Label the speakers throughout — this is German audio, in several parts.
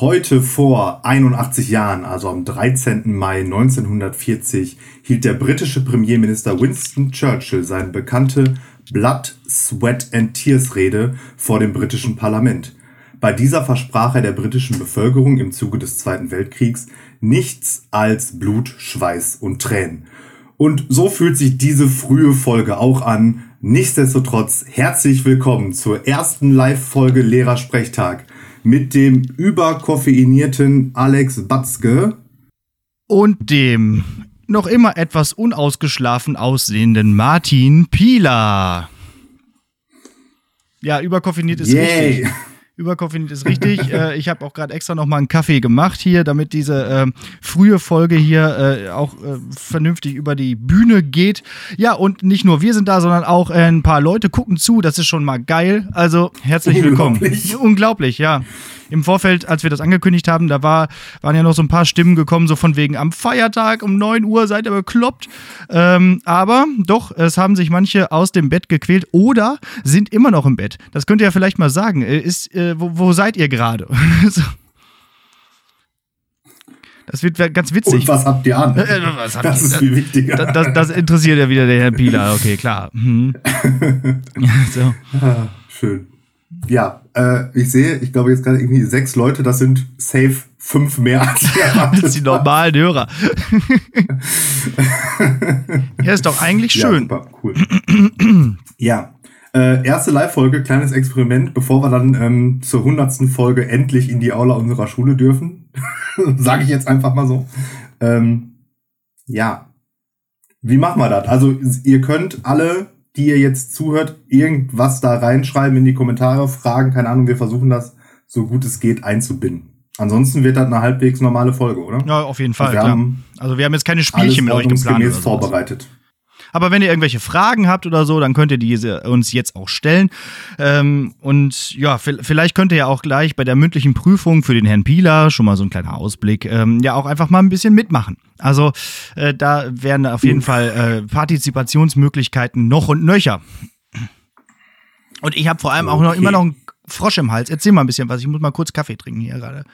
Speaker 1: Heute vor 81 Jahren, also am 13. Mai 1940, hielt der britische Premierminister Winston Churchill seine bekannte Blood, Sweat and Tears Rede vor dem britischen Parlament. Bei dieser versprach er der britischen Bevölkerung im Zuge des Zweiten Weltkriegs nichts als Blut, Schweiß und Tränen. Und so fühlt sich diese frühe Folge auch an. Nichtsdestotrotz herzlich willkommen zur ersten Live-Folge Lehrersprechtag mit dem überkoffeinierten Alex Batzke
Speaker 2: und dem noch immer etwas unausgeschlafen aussehenden Martin Pieler. Ja, überkoffiniert ist Yay. richtig. Überkoffiniert ist richtig. äh, ich habe auch gerade extra noch mal einen Kaffee gemacht hier, damit diese äh, frühe Folge hier äh, auch äh, vernünftig über die Bühne geht. Ja, und nicht nur wir sind da, sondern auch äh, ein paar Leute gucken zu. Das ist schon mal geil. Also herzlich willkommen. Unglaublich, Unglaublich ja im Vorfeld, als wir das angekündigt haben, da war, waren ja noch so ein paar Stimmen gekommen, so von wegen am Feiertag um 9 Uhr seid ihr bekloppt. Ähm, aber doch, es haben sich manche aus dem Bett gequält oder sind immer noch im Bett. Das könnt ihr ja vielleicht mal sagen. Äh, ist, äh, wo, wo seid ihr gerade? Das wird ganz witzig.
Speaker 1: Und was habt ihr an? Äh, äh
Speaker 2: das ihr? ist viel wichtiger. Das, das, das, interessiert ja wieder der Herr Pieler. Okay, klar. Mhm.
Speaker 1: so. Ah, schön. Ja, äh, ich sehe, ich glaube jetzt gerade irgendwie sechs Leute, das sind safe fünf mehr als,
Speaker 2: als die normalen Hörer. ja, ist doch eigentlich schön. Ja, super, cool.
Speaker 1: ja, äh, erste Live-Folge, kleines Experiment, bevor wir dann ähm, zur hundertsten Folge endlich in die Aula unserer Schule dürfen. Sage ich jetzt einfach mal so. Ähm, ja, wie machen wir das? Also ihr könnt alle die ihr jetzt zuhört, irgendwas da reinschreiben in die Kommentare, Fragen, keine Ahnung, wir versuchen das so gut es geht einzubinden. Ansonsten wird das eine halbwegs normale Folge, oder?
Speaker 2: Ja, auf jeden Fall. Also wir, haben, also wir haben jetzt keine Spielchen mit euch geplant. Oder
Speaker 1: vorbereitet.
Speaker 2: Aber wenn ihr irgendwelche Fragen habt oder so, dann könnt ihr diese uns jetzt auch stellen. Ähm, und ja, vielleicht könnt ihr ja auch gleich bei der mündlichen Prüfung für den Herrn Pieler, schon mal so ein kleiner Ausblick, ähm, ja auch einfach mal ein bisschen mitmachen. Also äh, da werden auf jeden Fall äh, Partizipationsmöglichkeiten noch und nöcher. Und ich habe vor allem auch noch immer noch einen Frosch im Hals. Erzähl mal ein bisschen was. Ich muss mal kurz Kaffee trinken hier gerade.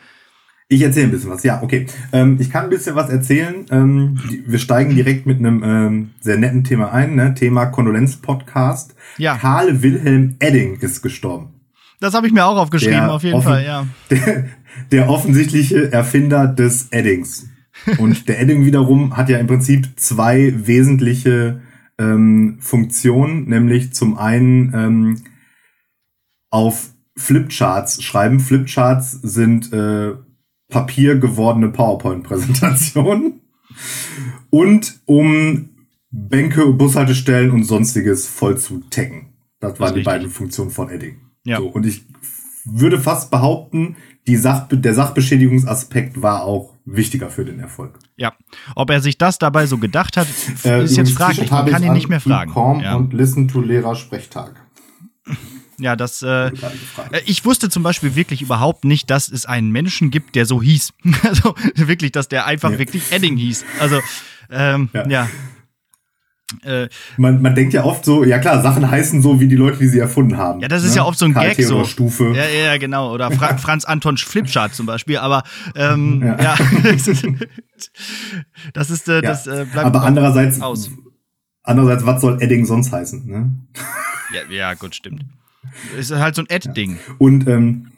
Speaker 1: Ich erzähle ein bisschen was, ja, okay. Ähm, ich kann ein bisschen was erzählen. Ähm, wir steigen direkt mit einem ähm, sehr netten Thema ein, ne? Thema Kondolenz-Podcast. Ja. Karl Wilhelm Edding ist gestorben.
Speaker 2: Das habe ich mir auch aufgeschrieben, der auf jeden Fall, ja.
Speaker 1: Der, der offensichtliche Erfinder des Eddings. Und der Edding wiederum hat ja im Prinzip zwei wesentliche ähm, Funktionen, nämlich zum einen ähm, auf Flipcharts schreiben. Flipcharts sind äh, Papier gewordene PowerPoint-Präsentation und um Bänke, Bushaltestellen und sonstiges voll zu taggen. Das waren das die beiden Funktionen von Edding. Ja. So, und ich würde fast behaupten, die Sach der Sachbeschädigungsaspekt war auch wichtiger für den Erfolg.
Speaker 2: Ja, ob er sich das dabei so gedacht hat, äh, ist jetzt fraglich. Man kann ihn nicht mehr fragen.
Speaker 1: Ja. Und Listen to Lehrer Sprechtag.
Speaker 2: Ja, das. Äh, äh, ich wusste zum Beispiel wirklich überhaupt nicht, dass es einen Menschen gibt, der so hieß. also wirklich, dass der einfach ja. wirklich Edding hieß. Also, ähm, ja. ja.
Speaker 1: Äh, man, man denkt ja oft so, ja klar, Sachen heißen so wie die Leute, die sie erfunden haben.
Speaker 2: Ja, das ist ne? ja oft so ein Karl Gag so.
Speaker 1: Stufe.
Speaker 2: Ja, ja, genau. Oder Fra Franz Anton Flipchart zum Beispiel. Aber ähm, ja. ja. das ist äh, das äh,
Speaker 1: bleibt Aber andererseits aus. Andererseits, was soll Edding sonst heißen? Ne?
Speaker 2: Ja, ja, gut, stimmt. Ist halt so ein Ad-Ding. Ja.
Speaker 1: Und, ähm,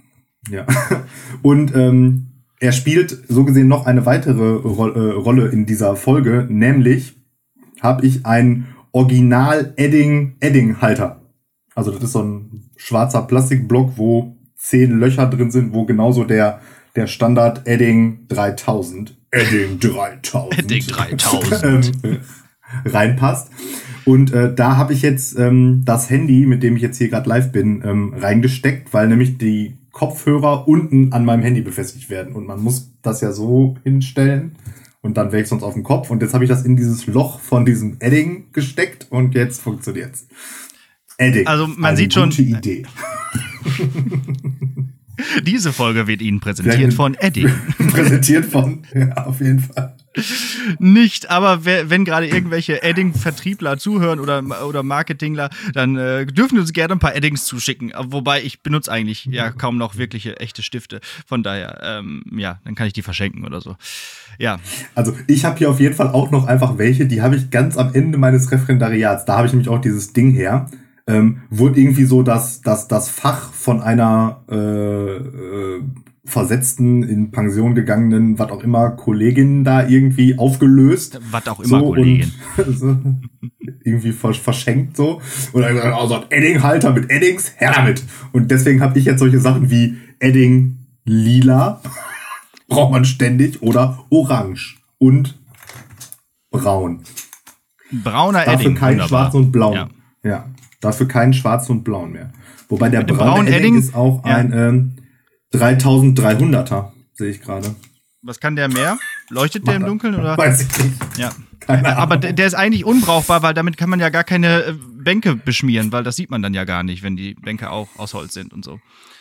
Speaker 1: ja. Und ähm, er spielt so gesehen noch eine weitere Ro äh, Rolle in dieser Folge, nämlich habe ich einen Original Edding Edding Halter. Also das ist so ein schwarzer Plastikblock, wo zehn Löcher drin sind, wo genauso der der Standard Edding 3000 Edding 3000
Speaker 2: Edding 3000 ähm,
Speaker 1: reinpasst. Und äh, da habe ich jetzt ähm, das Handy, mit dem ich jetzt hier gerade live bin, ähm, reingesteckt, weil nämlich die Kopfhörer unten an meinem Handy befestigt werden. Und man muss das ja so hinstellen und dann wäre ich sonst auf dem Kopf. Und jetzt habe ich das in dieses Loch von diesem Edding gesteckt und jetzt funktioniert's.
Speaker 2: Edding. Also man
Speaker 1: eine
Speaker 2: sieht schon.
Speaker 1: Gute Idee.
Speaker 2: Diese Folge wird Ihnen präsentiert von Edding.
Speaker 1: präsentiert von, ja, auf jeden Fall.
Speaker 2: Nicht, aber wenn gerade irgendwelche Edding-Vertriebler zuhören oder, oder Marketingler, dann äh, dürfen uns gerne ein paar Eddings zuschicken. Wobei ich benutze eigentlich ja kaum noch wirkliche echte Stifte. Von daher, ähm, ja, dann kann ich die verschenken oder so. Ja.
Speaker 1: Also ich habe hier auf jeden Fall auch noch einfach welche, die habe ich ganz am Ende meines Referendariats. Da habe ich nämlich auch dieses Ding her. Ähm, wurde irgendwie so das, das, das Fach von einer äh, äh, versetzten, in Pension gegangenen, was auch immer, Kollegin da irgendwie aufgelöst.
Speaker 2: Was auch immer, so, Kollegin.
Speaker 1: Und, irgendwie verschenkt so. Und dann gesagt, also Edding-Halter mit Eddings, her damit. Und deswegen habe ich jetzt solche Sachen wie Edding lila, braucht man ständig, oder orange und braun.
Speaker 2: Brauner
Speaker 1: Dafür
Speaker 2: Edding.
Speaker 1: kein wunderbar. schwarz und blau. Ja. ja. Dafür kein schwarz und braun mehr. Wobei der
Speaker 2: braune Edding, Edding
Speaker 1: ist auch ja. ein ähm, 3300er, sehe ich gerade.
Speaker 2: Was kann der mehr? Leuchtet der im Dunkeln oder?
Speaker 1: Weiß ich nicht.
Speaker 2: Ja. Aber der, der ist eigentlich unbrauchbar, weil damit kann man ja gar keine äh, Bänke beschmieren, weil das sieht man dann ja gar nicht, wenn die Bänke auch aus Holz sind und so.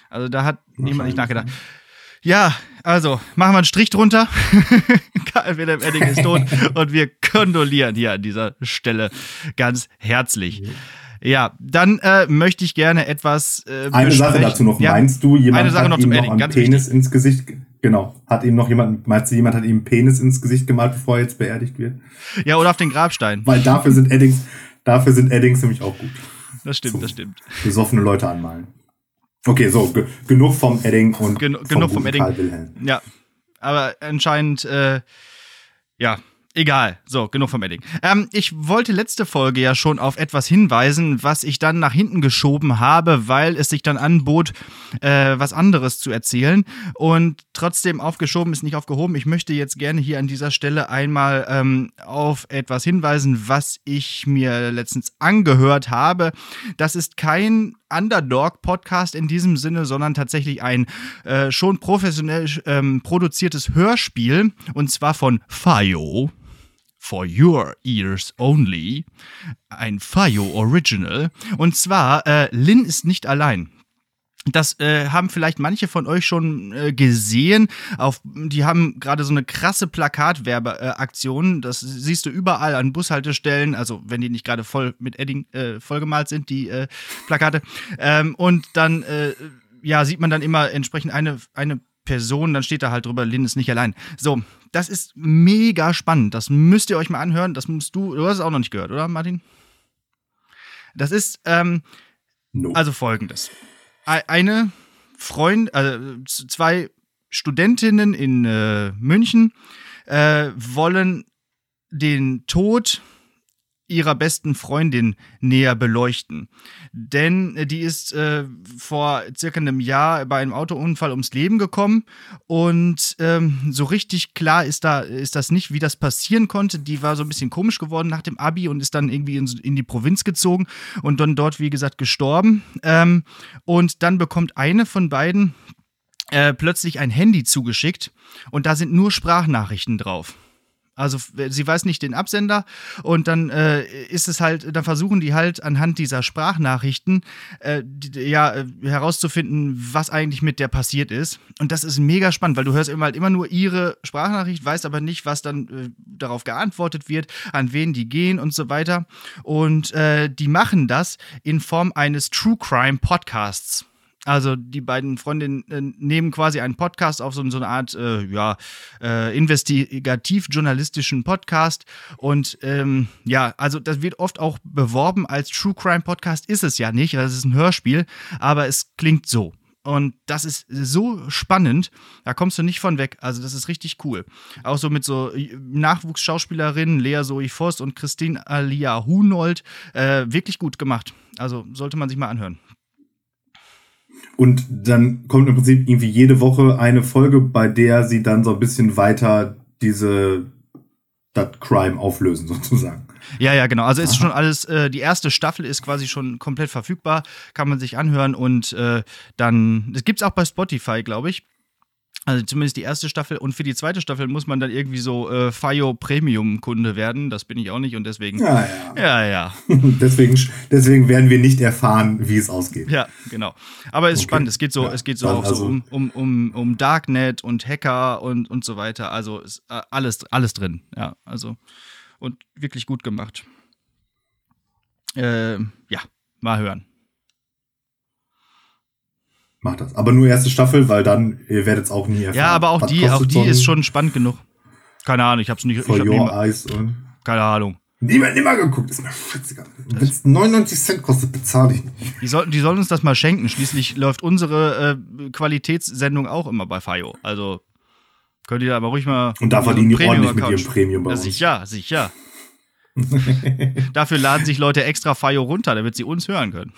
Speaker 2: Also da hat niemand nicht nachgedacht. Ja, also machen wir einen Strich drunter. Karl Wilhelm Edding ist tot und wir kondolieren hier an dieser Stelle ganz herzlich. Ja, dann äh, möchte ich gerne etwas.
Speaker 1: Äh, eine Sache dazu noch. Ja, Meinst du, jemand hat noch ihm noch einen Penis wichtig. ins Gesicht? Genau. Hat ihm noch jemand, meinst du, jemand hat ihm einen Penis ins Gesicht gemalt, bevor er jetzt beerdigt wird?
Speaker 2: Ja, oder auf den Grabstein.
Speaker 1: Weil dafür sind Eddings, dafür sind Eddings nämlich auch gut.
Speaker 2: Das stimmt, so, das stimmt.
Speaker 1: Besoffene Leute anmalen. Okay, so, genug vom Edding und
Speaker 2: Gen
Speaker 1: vom
Speaker 2: genug vom Edding. Ja, aber anscheinend, äh, ja, Egal, so, genug vom Edding. Ähm, ich wollte letzte Folge ja schon auf etwas hinweisen, was ich dann nach hinten geschoben habe, weil es sich dann anbot, äh, was anderes zu erzählen. Und trotzdem aufgeschoben ist nicht aufgehoben. Ich möchte jetzt gerne hier an dieser Stelle einmal ähm, auf etwas hinweisen, was ich mir letztens angehört habe. Das ist kein Underdog-Podcast in diesem Sinne, sondern tatsächlich ein äh, schon professionell ähm, produziertes Hörspiel und zwar von Fayo. For Your Ears Only, ein Fayo Original. Und zwar, äh, Lin ist nicht allein. Das äh, haben vielleicht manche von euch schon äh, gesehen. Auf, die haben gerade so eine krasse Plakatwerbeaktion. Äh, das siehst du überall an Bushaltestellen. Also wenn die nicht gerade voll mit Edding äh, vollgemalt sind, die äh, Plakate. Ähm, und dann äh, ja sieht man dann immer entsprechend eine eine Person, dann steht da halt drüber, Lin ist nicht allein. So, das ist mega spannend. Das müsst ihr euch mal anhören. Das musst du, du hast es auch noch nicht gehört, oder, Martin? Das ist, ähm, no. also folgendes. Eine Freund, also zwei Studentinnen in äh, München äh, wollen den Tod ihrer besten Freundin näher beleuchten. Denn äh, die ist äh, vor circa einem Jahr bei einem Autounfall ums Leben gekommen und ähm, so richtig klar ist da ist das nicht, wie das passieren konnte. Die war so ein bisschen komisch geworden nach dem Abi und ist dann irgendwie in, in die Provinz gezogen und dann dort, wie gesagt, gestorben. Ähm, und dann bekommt eine von beiden äh, plötzlich ein Handy zugeschickt und da sind nur Sprachnachrichten drauf. Also sie weiß nicht den Absender und dann äh, ist es halt, dann versuchen die halt anhand dieser Sprachnachrichten äh, die, ja äh, herauszufinden, was eigentlich mit der passiert ist. Und das ist mega spannend, weil du hörst immer halt immer nur ihre Sprachnachricht, weißt aber nicht, was dann äh, darauf geantwortet wird, an wen die gehen und so weiter. Und äh, die machen das in Form eines True Crime Podcasts. Also die beiden Freundinnen äh, nehmen quasi einen Podcast auf, so, so eine Art äh, ja, äh, investigativ-journalistischen Podcast. Und ähm, ja, also das wird oft auch beworben als True Crime Podcast, ist es ja nicht, das ist ein Hörspiel, aber es klingt so. Und das ist so spannend, da kommst du nicht von weg. Also, das ist richtig cool. Auch so mit so äh, Nachwuchsschauspielerinnen, Lea Zoe Voss und Christine Alia Hunold, äh, wirklich gut gemacht. Also, sollte man sich mal anhören.
Speaker 1: Und dann kommt im Prinzip irgendwie jede Woche eine Folge, bei der sie dann so ein bisschen weiter diese das Crime auflösen sozusagen.
Speaker 2: Ja, ja, genau. Also ist schon alles, äh, die erste Staffel ist quasi schon komplett verfügbar, kann man sich anhören und äh, dann, das gibt es auch bei Spotify, glaube ich. Also zumindest die erste Staffel. Und für die zweite Staffel muss man dann irgendwie so äh, FIO Premium-Kunde werden. Das bin ich auch nicht und deswegen.
Speaker 1: Ja,
Speaker 2: ja. Ja, ja.
Speaker 1: deswegen, deswegen werden wir nicht erfahren, wie es ausgeht.
Speaker 2: Ja, genau. Aber es ist okay. spannend. Es geht so, ja, es geht so auch also so um, um, um, um Darknet und Hacker und, und so weiter. Also ist alles, alles drin. Ja, also. Und wirklich gut gemacht. Äh, ja, mal hören.
Speaker 1: Macht das. Aber nur erste Staffel, weil dann, ihr werdet es auch nie erfahren.
Speaker 2: Ja, aber auch die, auch die ist schon spannend genug. Keine Ahnung, ich hab's nicht.
Speaker 1: For
Speaker 2: ich
Speaker 1: hab your eyes und
Speaker 2: keine Ahnung.
Speaker 1: Nimmer, nimmer geguckt, ist mir scheißegal. Wenn es 99 Cent kostet, bezahle ich nicht.
Speaker 2: Die, soll, die sollen uns das mal schenken. Schließlich läuft unsere äh, Qualitätssendung auch immer bei FIO. Also könnt ihr aber ruhig mal.
Speaker 1: Und da verdienen die ordentlich mit ihrem Premium bei
Speaker 2: ja,
Speaker 1: uns.
Speaker 2: Sicher, sicher. Dafür laden sich Leute extra FIO runter, damit sie uns hören können.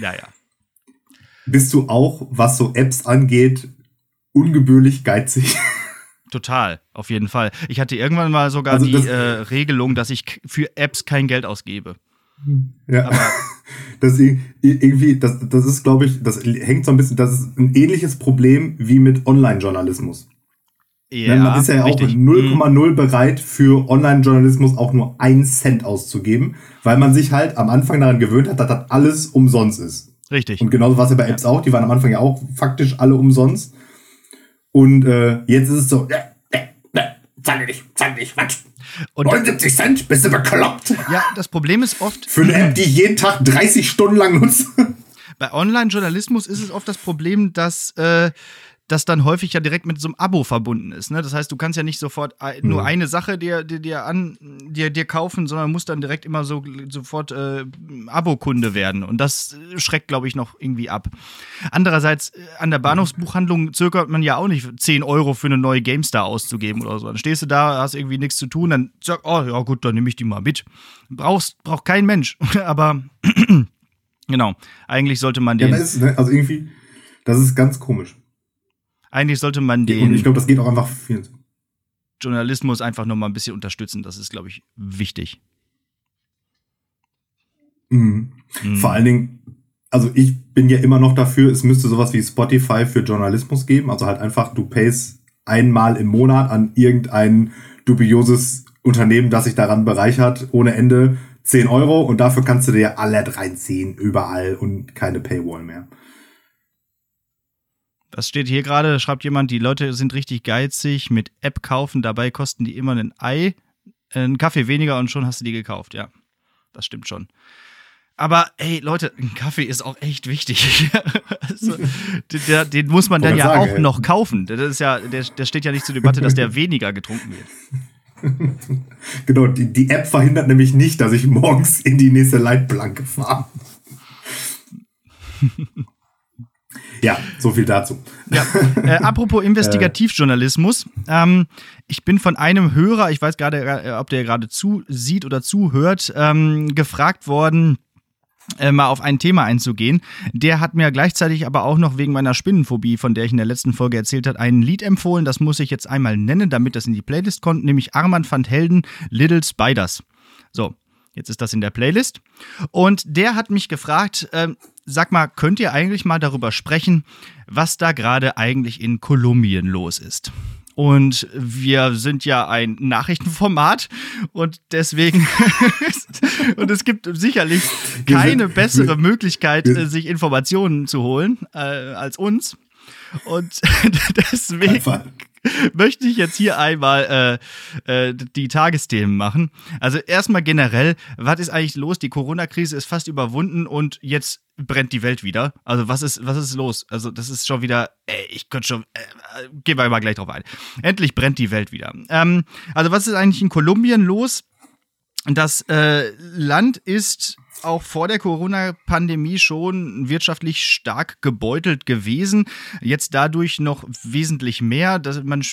Speaker 2: Ja, ja.
Speaker 1: Bist du auch, was so Apps angeht, ungebührlich geizig?
Speaker 2: Total, auf jeden Fall. Ich hatte irgendwann mal sogar also die äh, Regelung, dass ich für Apps kein Geld ausgebe.
Speaker 1: Ja, aber das irgendwie, das, das ist, glaube ich, das hängt so ein bisschen, das ist ein ähnliches Problem wie mit Online-Journalismus. Ja, Man ist ja auch 0,0 bereit für Online-Journalismus auch nur einen Cent auszugeben, weil man sich halt am Anfang daran gewöhnt hat, dass das alles umsonst ist.
Speaker 2: Richtig.
Speaker 1: Und genauso war es ja bei Apps auch, die waren am Anfang ja auch faktisch alle umsonst. Und äh, jetzt ist es so, äh, äh, äh, zahle nicht, zahle nicht, was? Und 79 Cent? Bist du bekloppt?
Speaker 2: Ja, das Problem ist oft.
Speaker 1: Für eine App, die ich jeden Tag 30 Stunden lang nutze.
Speaker 2: Bei Online-Journalismus ist es oft das Problem, dass äh, das dann häufig ja direkt mit so einem Abo verbunden ist. Ne? Das heißt, du kannst ja nicht sofort nur eine Sache dir, dir, dir, an, dir, dir kaufen, sondern musst dann direkt immer so sofort äh, Abo-Kunde werden. Und das schreckt, glaube ich, noch irgendwie ab. Andererseits, äh, an der Bahnhofsbuchhandlung zögert man ja auch nicht, 10 Euro für eine neue GameStar auszugeben oder so. Dann stehst du da, hast irgendwie nichts zu tun, dann sag, oh ja gut, dann nehme ich die mal mit. Brauchst, braucht kein Mensch. Aber genau, eigentlich sollte man den.
Speaker 1: Ja, ist, ne? also irgendwie, das ist ganz komisch.
Speaker 2: Eigentlich sollte man den. Und
Speaker 1: ich glaube, das geht auch einfach viel.
Speaker 2: Journalismus einfach noch mal ein bisschen unterstützen. Das ist, glaube ich, wichtig.
Speaker 1: Mhm. Mhm. Vor allen Dingen, also ich bin ja immer noch dafür, es müsste sowas wie Spotify für Journalismus geben. Also halt einfach, du payst einmal im Monat an irgendein dubioses Unternehmen, das sich daran bereichert, ohne Ende 10 Euro und dafür kannst du dir alle reinziehen, überall und keine Paywall mehr.
Speaker 2: Das steht hier gerade, schreibt jemand, die Leute sind richtig geizig mit App kaufen, dabei kosten die immer ein Ei, einen Kaffee weniger und schon hast du die gekauft, ja. Das stimmt schon. Aber ey, Leute, ein Kaffee ist auch echt wichtig. also, den, den, muss man dann ja sagen, auch ey. noch kaufen. Das ist ja, der, der steht ja nicht zur Debatte, dass der weniger getrunken wird.
Speaker 1: genau, die, die App verhindert nämlich nicht, dass ich morgens in die nächste Leitplanke fahre. Ja, so viel dazu.
Speaker 2: Ja. Äh, apropos Investigativjournalismus. Ähm, ich bin von einem Hörer, ich weiß gerade, äh, ob der gerade zusieht oder zuhört, ähm, gefragt worden, äh, mal auf ein Thema einzugehen. Der hat mir gleichzeitig aber auch noch wegen meiner Spinnenphobie, von der ich in der letzten Folge erzählt habe, ein Lied empfohlen. Das muss ich jetzt einmal nennen, damit das in die Playlist kommt, nämlich Armand fand Helden Little Spiders. So, Jetzt ist das in der Playlist. Und der hat mich gefragt, äh, sag mal, könnt ihr eigentlich mal darüber sprechen, was da gerade eigentlich in Kolumbien los ist? Und wir sind ja ein Nachrichtenformat und deswegen, und es gibt sicherlich keine bessere Möglichkeit, sich Informationen zu holen äh, als uns. Und deswegen möchte ich jetzt hier einmal äh, äh, die Tagesthemen machen. Also erstmal generell, was ist eigentlich los? Die Corona-Krise ist fast überwunden und jetzt brennt die Welt wieder. Also was ist, was ist los? Also das ist schon wieder, ey, ich könnte schon, äh, gehen wir mal gleich drauf ein. Endlich brennt die Welt wieder. Ähm, also was ist eigentlich in Kolumbien los? Das äh, Land ist auch vor der Corona-Pandemie schon wirtschaftlich stark gebeutelt gewesen. Jetzt dadurch noch wesentlich mehr. Dass man,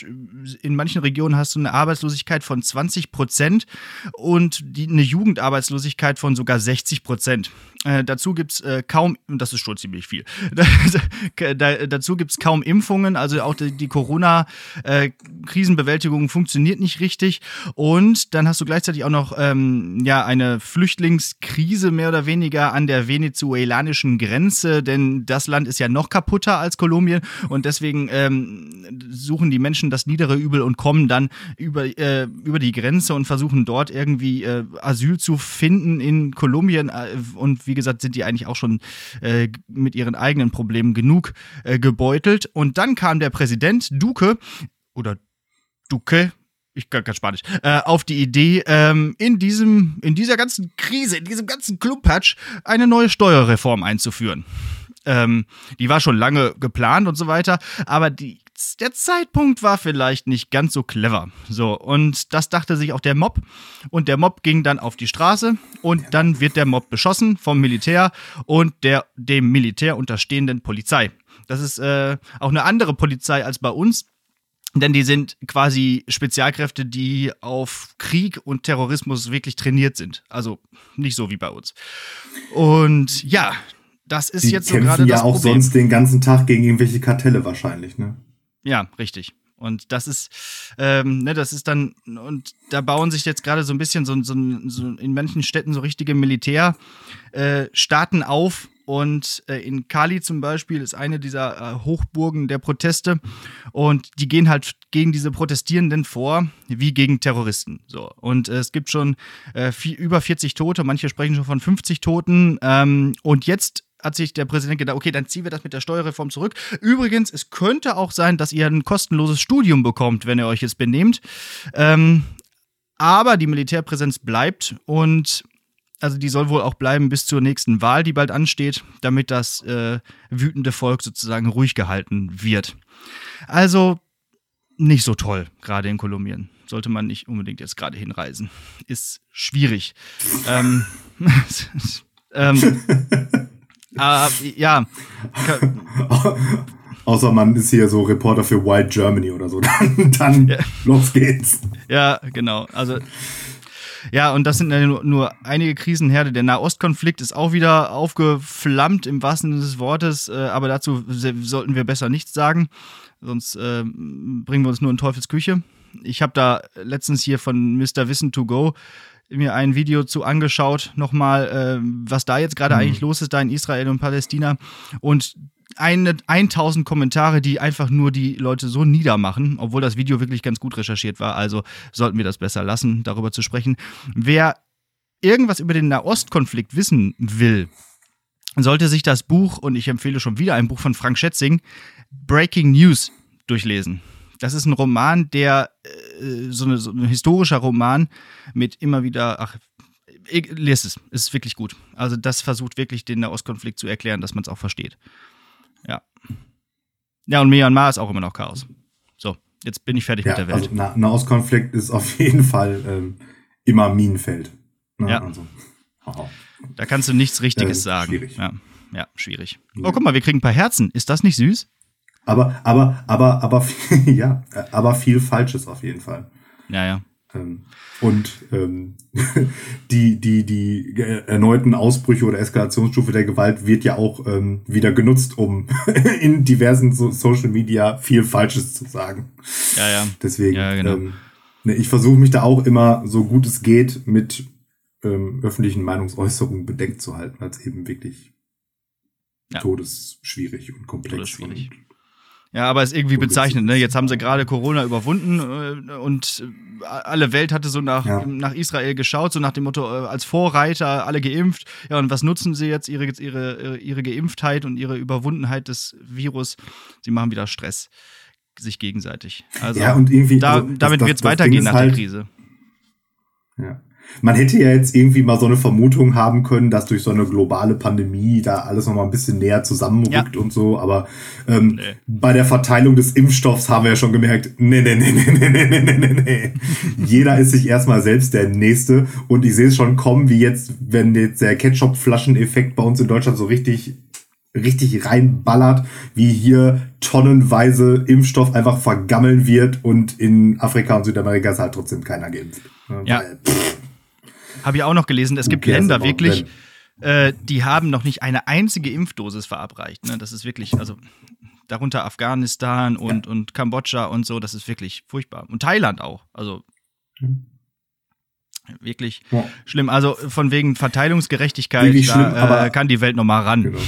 Speaker 2: in manchen Regionen hast du eine Arbeitslosigkeit von 20 Prozent und die, eine Jugendarbeitslosigkeit von sogar 60 Prozent. Äh, dazu gibt es äh, kaum, das ist schon ziemlich viel, da, dazu gibt es kaum Impfungen, also auch die, die Corona-Krisenbewältigung äh, funktioniert nicht richtig. Und dann hast du gleichzeitig auch noch ähm, ja, eine Flüchtlingskrise Krise mehr oder weniger an der venezuelanischen Grenze, denn das Land ist ja noch kaputter als Kolumbien und deswegen ähm, suchen die Menschen das niedere Übel und kommen dann über, äh, über die Grenze und versuchen dort irgendwie äh, Asyl zu finden in Kolumbien. Äh, und wie gesagt, sind die eigentlich auch schon äh, mit ihren eigenen Problemen genug äh, gebeutelt. Und dann kam der Präsident Duque oder Duque, ich kann kein Spanisch, äh, auf die Idee, ähm, in diesem, in dieser ganzen Krise, in diesem ganzen Klumpatsch eine neue Steuerreform einzuführen. Ähm, die war schon lange geplant und so weiter, aber die, der Zeitpunkt war vielleicht nicht ganz so clever. So, und das dachte sich auch der Mob. Und der Mob ging dann auf die Straße und dann wird der Mob beschossen vom Militär und der dem Militär unterstehenden Polizei. Das ist äh, auch eine andere Polizei als bei uns. Denn die sind quasi Spezialkräfte, die auf Krieg und Terrorismus wirklich trainiert sind. Also nicht so wie bei uns. Und ja, das ist
Speaker 1: die
Speaker 2: jetzt
Speaker 1: so gerade ja das auch Problem. sonst den ganzen Tag gegen irgendwelche Kartelle wahrscheinlich, ne?
Speaker 2: Ja, richtig. Und das ist, ähm, ne, das ist dann, und da bauen sich jetzt gerade so ein bisschen so, so, so in manchen Städten so richtige Militärstaaten äh, auf, und äh, in Kali zum Beispiel ist eine dieser äh, Hochburgen der Proteste. Und die gehen halt gegen diese Protestierenden vor, wie gegen Terroristen. So. Und äh, es gibt schon äh, viel, über 40 Tote, manche sprechen schon von 50 Toten. Ähm, und jetzt hat sich der Präsident gedacht, okay, dann ziehen wir das mit der Steuerreform zurück. Übrigens, es könnte auch sein, dass ihr ein kostenloses Studium bekommt, wenn ihr euch jetzt benehmt. Ähm, aber die Militärpräsenz bleibt und also die soll wohl auch bleiben bis zur nächsten Wahl, die bald ansteht, damit das äh, wütende Volk sozusagen ruhig gehalten wird. Also nicht so toll, gerade in Kolumbien. Sollte man nicht unbedingt jetzt gerade hinreisen. Ist schwierig. ähm, ähm, äh, ja.
Speaker 1: Außer man ist hier so Reporter für Wild Germany oder so. Dann, dann ja. los geht's.
Speaker 2: Ja, genau. Also ja, und das sind nur, nur einige Krisenherde. Der Nahostkonflikt ist auch wieder aufgeflammt im wahrsten Sinne des Wortes, äh, aber dazu sollten wir besser nichts sagen, sonst äh, bringen wir uns nur in Teufels Küche. Ich habe da letztens hier von Mr. Wissen to Go mir ein Video zu angeschaut, nochmal, äh, was da jetzt gerade mhm. eigentlich los ist, da in Israel und Palästina. Und eine, 1000 Kommentare, die einfach nur die Leute so niedermachen, obwohl das Video wirklich ganz gut recherchiert war. Also sollten wir das besser lassen, darüber zu sprechen. Wer irgendwas über den Nahostkonflikt wissen will, sollte sich das Buch, und ich empfehle schon wieder ein Buch von Frank Schätzing, Breaking News durchlesen. Das ist ein Roman, der äh, so, eine, so ein historischer Roman mit immer wieder, ach, lest es, es ist wirklich gut. Also das versucht wirklich den Nahostkonflikt zu erklären, dass man es auch versteht. Ja. Ja, und Myanmar ist auch immer noch Chaos. So, jetzt bin ich fertig ja, mit der Welt.
Speaker 1: Also Nahostkonflikt ist auf jeden Fall ähm, immer Minenfeld.
Speaker 2: Ne? Ja. Also, da kannst du nichts Richtiges äh, sagen. Schwierig. Ja, ja, schwierig. Oh, guck mal, wir kriegen ein paar Herzen. Ist das nicht süß?
Speaker 1: Aber, aber, aber, aber, ja, aber viel Falsches auf jeden Fall.
Speaker 2: Ja, ja.
Speaker 1: Ähm, und ähm, die, die, die erneuten Ausbrüche oder Eskalationsstufe der Gewalt wird ja auch ähm, wieder genutzt, um in diversen so Social Media viel Falsches zu sagen.
Speaker 2: Ja, ja.
Speaker 1: Deswegen,
Speaker 2: ja, genau.
Speaker 1: ähm, ne, ich versuche mich da auch immer, so gut es geht, mit ähm, öffentlichen Meinungsäußerungen bedeckt zu halten, als eben wirklich ja. todesschwierig und komplex. Todesschwierig. Und
Speaker 2: ja, aber ist irgendwie bezeichnend, ne? Jetzt haben sie gerade Corona überwunden äh, und äh, alle Welt hatte so nach, ja. nach Israel geschaut, so nach dem Motto, äh, als Vorreiter alle geimpft. Ja, und was nutzen sie jetzt? Ihre, ihre, ihre Geimpftheit und ihre Überwundenheit des Virus. Sie machen wieder Stress sich gegenseitig. Also
Speaker 1: ja, und irgendwie,
Speaker 2: da,
Speaker 1: also
Speaker 2: damit wird es weitergehen nach halt, der Krise.
Speaker 1: Ja. Man hätte ja jetzt irgendwie mal so eine Vermutung haben können, dass durch so eine globale Pandemie da alles nochmal ein bisschen näher zusammenrückt ja. und so, aber ähm, nee. bei der Verteilung des Impfstoffs haben wir ja schon gemerkt, nee, nee, nee, nee, nee, nee, nee, nee, nee. Jeder ist sich erstmal selbst der Nächste und ich sehe es schon kommen, wie jetzt, wenn jetzt der Ketchup-Flaschen-Effekt bei uns in Deutschland so richtig richtig reinballert, wie hier tonnenweise Impfstoff einfach vergammeln wird und in Afrika und Südamerika ist halt trotzdem keiner geimpft.
Speaker 2: Ja. Weil, habe ich auch noch gelesen. Es gibt okay, Länder wirklich, äh, die haben noch nicht eine einzige Impfdosis verabreicht. Ne? Das ist wirklich, also darunter Afghanistan und, ja. und Kambodscha und so, das ist wirklich furchtbar. Und Thailand auch. Also. Wirklich ja. schlimm. Also von wegen Verteilungsgerechtigkeit,
Speaker 1: Wirklich schlimm,
Speaker 2: da, äh, kann die Welt nochmal ran. Genau.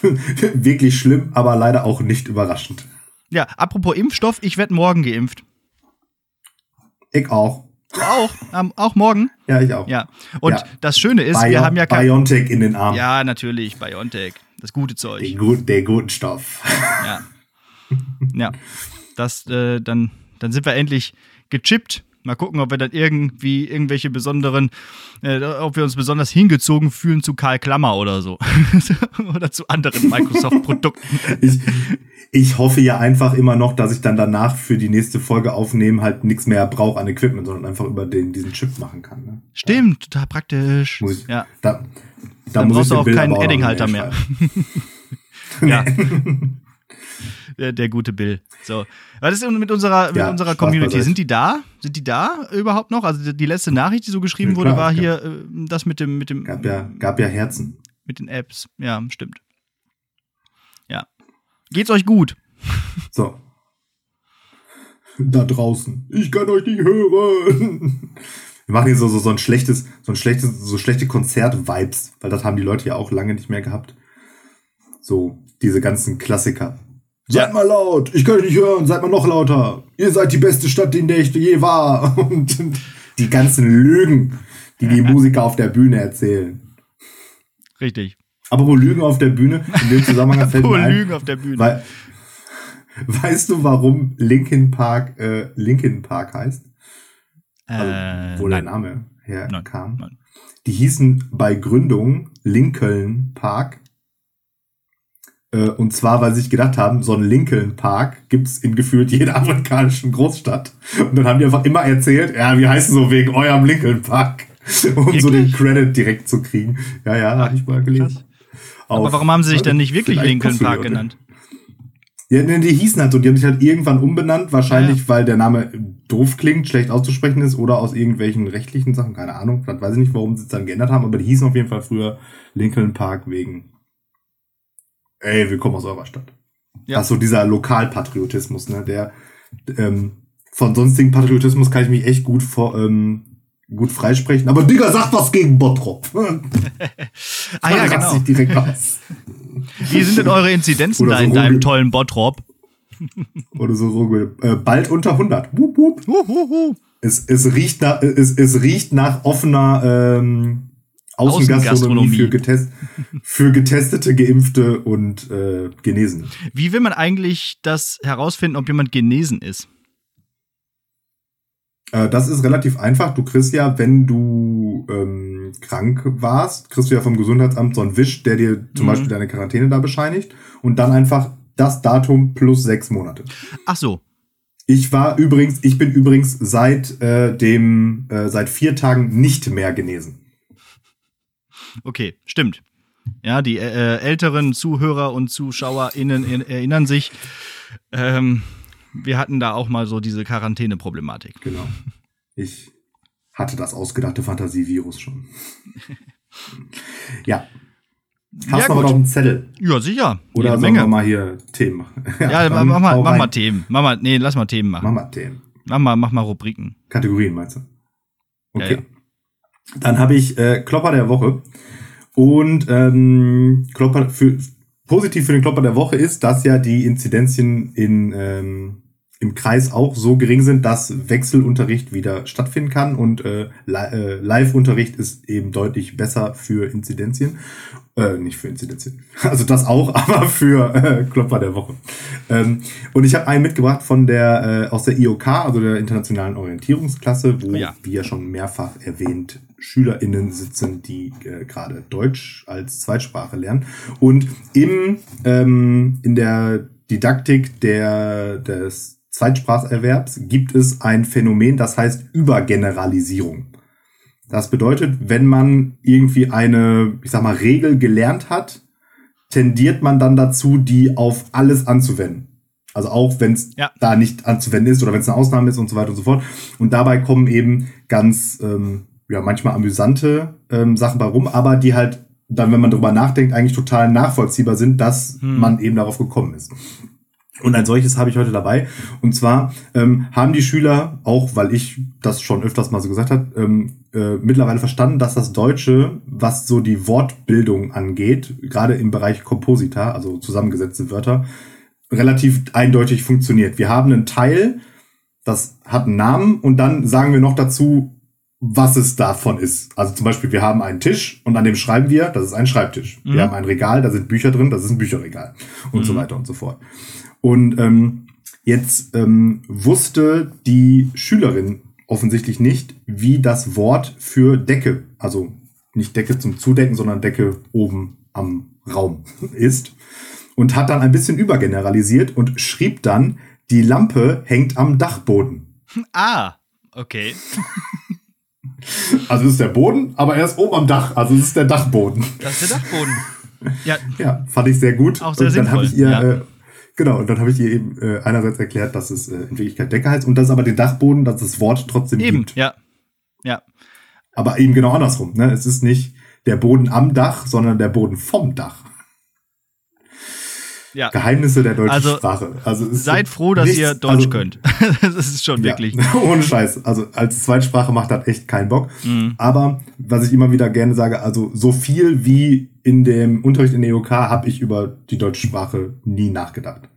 Speaker 1: Wirklich schlimm, aber leider auch nicht überraschend.
Speaker 2: Ja, apropos Impfstoff, ich werde morgen geimpft.
Speaker 1: Ich auch.
Speaker 2: Auch? Ähm, auch morgen?
Speaker 1: Ja, ich auch.
Speaker 2: Ja. Und ja. das Schöne ist,
Speaker 1: Bio
Speaker 2: wir haben ja
Speaker 1: kein Biontech in den Armen.
Speaker 2: Ja, natürlich, Biontech. Das gute Zeug.
Speaker 1: Der, gut, der guten Stoff.
Speaker 2: Ja. Ja. Das, äh, dann, dann sind wir endlich gechippt. Mal gucken, ob wir dann irgendwie irgendwelche besonderen, äh, ob wir uns besonders hingezogen fühlen zu Karl Klammer oder so. oder zu anderen Microsoft-Produkten.
Speaker 1: ich, ich hoffe ja einfach immer noch, dass ich dann danach für die nächste Folge aufnehmen halt nichts mehr brauche an Equipment, sondern einfach über den, diesen Chip machen kann. Ne?
Speaker 2: Stimmt, total praktisch.
Speaker 1: Ich,
Speaker 2: ja.
Speaker 1: Da, da
Speaker 2: dann brauchst du auch Bild keinen Eddinghalter mehr. ja. der, der, gute Bill. So. Was ist mit unserer, mit ja, unserer Community? Sind die da? Sind die da überhaupt noch? Also die letzte Nachricht, die so geschrieben ja, klar, wurde, war hier äh, das mit dem, mit dem.
Speaker 1: Gab ja, gab ja Herzen.
Speaker 2: Mit den Apps. Ja, stimmt. Geht's euch gut?
Speaker 1: So. Da draußen. Ich kann euch nicht hören. Wir machen hier so, so, so ein schlechtes, so ein schlechtes, so schlechte Konzert-Vibes, weil das haben die Leute ja auch lange nicht mehr gehabt. So, diese ganzen Klassiker. Seid mal laut, ich kann euch nicht hören, seid mal noch lauter. Ihr seid die beste Stadt, in der ich je war. Und die ganzen Lügen, die die Musiker auf der Bühne erzählen.
Speaker 2: Richtig.
Speaker 1: Aber wo Lügen auf der Bühne, in dem Zusammenhang fällt mir ein,
Speaker 2: Lügen auf der Bühne.
Speaker 1: Weil, weißt du, warum Linkin Park äh, Linkin Park heißt? Also, äh, wo nein. der Name herkam. Nein, nein. Die hießen bei Gründung Lincoln Park. Äh, und zwar, weil sie sich gedacht haben, so einen Lincoln Park gibt's in gefühlt jeder amerikanischen Großstadt. Und dann haben die einfach immer erzählt, ja, wie heißt es so wegen eurem Lincoln Park? um Wirklich? so den Credit direkt zu kriegen. Ja, ja, habe ich mal gelesen.
Speaker 2: Aber warum haben sie sich denn nicht wirklich Lincoln Park genannt?
Speaker 1: Ja, ne, die hießen halt so, die haben sich halt irgendwann umbenannt, wahrscheinlich, ja. weil der Name doof klingt, schlecht auszusprechen ist oder aus irgendwelchen rechtlichen Sachen, keine Ahnung. Vielleicht weiß ich nicht, warum sie es dann geändert haben, aber die hießen auf jeden Fall früher Lincoln Park wegen, ey, wir kommen aus eurer Stadt. Ja. Ist so dieser Lokalpatriotismus, ne, der, ähm, von sonstigen Patriotismus kann ich mich echt gut vor, ähm, gut freisprechen, aber Digga, sag was gegen Bottrop.
Speaker 2: ah ja, genau. Sich direkt aus. Wie sind denn eure Inzidenzen Oder da so in deinem tollen Bottrop?
Speaker 1: Oder so äh, bald unter 100. Wup, wup. Uh, Es, es, riecht nach, es, es riecht nach offener ähm, Außengastronomie, für, getest, für getestete, geimpfte und äh, Genesene.
Speaker 2: Wie will man eigentlich das herausfinden, ob jemand genesen ist?
Speaker 1: Äh, das ist relativ einfach. Du kriegst ja, wenn du ähm, krank warst, kriegst du ja vom Gesundheitsamt so einen Wisch, der dir zum mhm. Beispiel deine Quarantäne da bescheinigt und dann einfach das Datum plus sechs Monate.
Speaker 2: Ach so.
Speaker 1: Ich war übrigens, ich bin übrigens seit äh, dem, äh, seit vier Tagen nicht mehr genesen.
Speaker 2: Okay, stimmt. Ja, die äh, älteren Zuhörer und ZuschauerInnen erinnern sich. Ähm, wir hatten da auch mal so diese Quarantäne-Problematik.
Speaker 1: Genau. Ich hatte das ausgedachte Fantasievirus schon. ja. Hast ja, du noch einen Zettel?
Speaker 2: Ja, sicher.
Speaker 1: Oder sollen Menge. wir mal hier Themen machen?
Speaker 2: ja, ja mach, mal, mach mal Themen. Mach mal, nee, lass mal Themen machen.
Speaker 1: Mach mal Themen.
Speaker 2: Mach mal, mach mal Rubriken.
Speaker 1: Kategorien meinst du? Okay. Ja, ja. Dann habe ich äh, Klopper der Woche. Und ähm, Klopper für, positiv für den Klopper der Woche ist, dass ja die Inzidenzien in ähm, im Kreis auch so gering sind, dass Wechselunterricht wieder stattfinden kann und äh, äh, Live-Unterricht ist eben deutlich besser für Inzidenzien. Äh, nicht für Inzidenzien. Also das auch, aber für äh, Klopfer der Woche. Ähm, und ich habe einen mitgebracht von der äh, aus der IOK, also der internationalen Orientierungsklasse, wo, ja. wie ja schon mehrfach erwähnt, SchülerInnen sitzen, die äh, gerade Deutsch als Zweitsprache lernen. Und im ähm, in der Didaktik der des Zweitspracherwerbs gibt es ein Phänomen, das heißt Übergeneralisierung. Das bedeutet, wenn man irgendwie eine, ich sag mal, Regel gelernt hat, tendiert man dann dazu, die auf alles anzuwenden. Also auch wenn es ja. da nicht anzuwenden ist oder wenn es eine Ausnahme ist und so weiter und so fort. Und dabei kommen eben ganz, ähm, ja, manchmal amüsante ähm, Sachen bei rum, aber die halt dann, wenn man darüber nachdenkt, eigentlich total nachvollziehbar sind, dass hm. man eben darauf gekommen ist. Und ein solches habe ich heute dabei. Und zwar ähm, haben die Schüler, auch weil ich das schon öfters mal so gesagt habe, ähm, äh, mittlerweile verstanden, dass das Deutsche, was so die Wortbildung angeht, gerade im Bereich Komposita, also zusammengesetzte Wörter, relativ eindeutig funktioniert. Wir haben einen Teil, das hat einen Namen und dann sagen wir noch dazu, was es davon ist. Also zum Beispiel, wir haben einen Tisch und an dem schreiben wir, das ist ein Schreibtisch. Mhm. Wir haben ein Regal, da sind Bücher drin, das ist ein Bücherregal und mhm. so weiter und so fort. Und ähm, jetzt ähm, wusste die Schülerin offensichtlich nicht, wie das Wort für Decke, also nicht Decke zum Zudecken, sondern Decke oben am Raum ist. Und hat dann ein bisschen übergeneralisiert und schrieb dann, die Lampe hängt am Dachboden.
Speaker 2: Ah, okay.
Speaker 1: Also es ist der Boden, aber er ist oben am Dach. Also es ist der Dachboden.
Speaker 2: Das ist der Dachboden.
Speaker 1: Ja, ja fand ich sehr gut.
Speaker 2: Auch sehr
Speaker 1: und
Speaker 2: dann
Speaker 1: habe ich ihr ja. äh, Genau, und dann habe ich ihr eben äh, einerseits erklärt, dass es äh, in Wirklichkeit Decke heißt und dass aber den Dachboden, dass das Wort trotzdem
Speaker 2: eben,
Speaker 1: gibt.
Speaker 2: ja. Ja.
Speaker 1: Aber eben genau andersrum. Ne? Es ist nicht der Boden am Dach, sondern der Boden vom Dach. Ja. Geheimnisse der deutschen
Speaker 2: also,
Speaker 1: Sprache.
Speaker 2: Also seid froh, dass nichts, ihr Deutsch also, könnt. das ist schon wirklich.
Speaker 1: Ja, ohne Scheiß. Also als Zweitsprache macht das echt keinen Bock. Mhm. Aber was ich immer wieder gerne sage, also so viel wie in dem Unterricht in der EOK habe ich über die deutsche Sprache nie nachgedacht.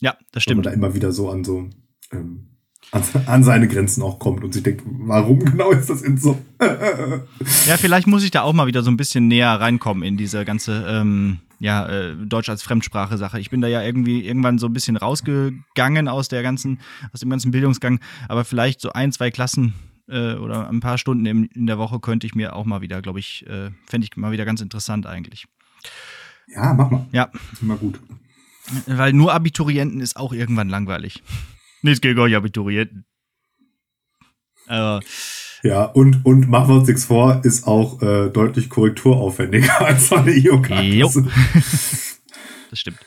Speaker 2: Ja, das stimmt.
Speaker 1: Man da immer wieder so an so ähm, an, an, seine Grenzen auch kommt und sich denkt, warum genau ist das in so?
Speaker 2: ja, vielleicht muss ich da auch mal wieder so ein bisschen näher reinkommen in diese ganze ähm, ja, äh, Deutsch als Fremdsprache-Sache. Ich bin da ja irgendwie irgendwann so ein bisschen rausgegangen aus der ganzen, aus dem ganzen Bildungsgang, aber vielleicht so ein, zwei Klassen äh, oder ein paar Stunden in, in, der Woche könnte ich mir auch mal wieder, glaube ich, äh, fände ich mal wieder ganz interessant eigentlich.
Speaker 1: Ja, mach mal.
Speaker 2: Ja.
Speaker 1: ist immer gut.
Speaker 2: Weil nur Abiturienten ist auch irgendwann langweilig. Nichts gegen euch Abiturienten.
Speaker 1: Aber. Ja, und, und machen wir uns nichts vor, ist auch äh, deutlich korrekturaufwendiger als eine IOK.
Speaker 2: Das stimmt.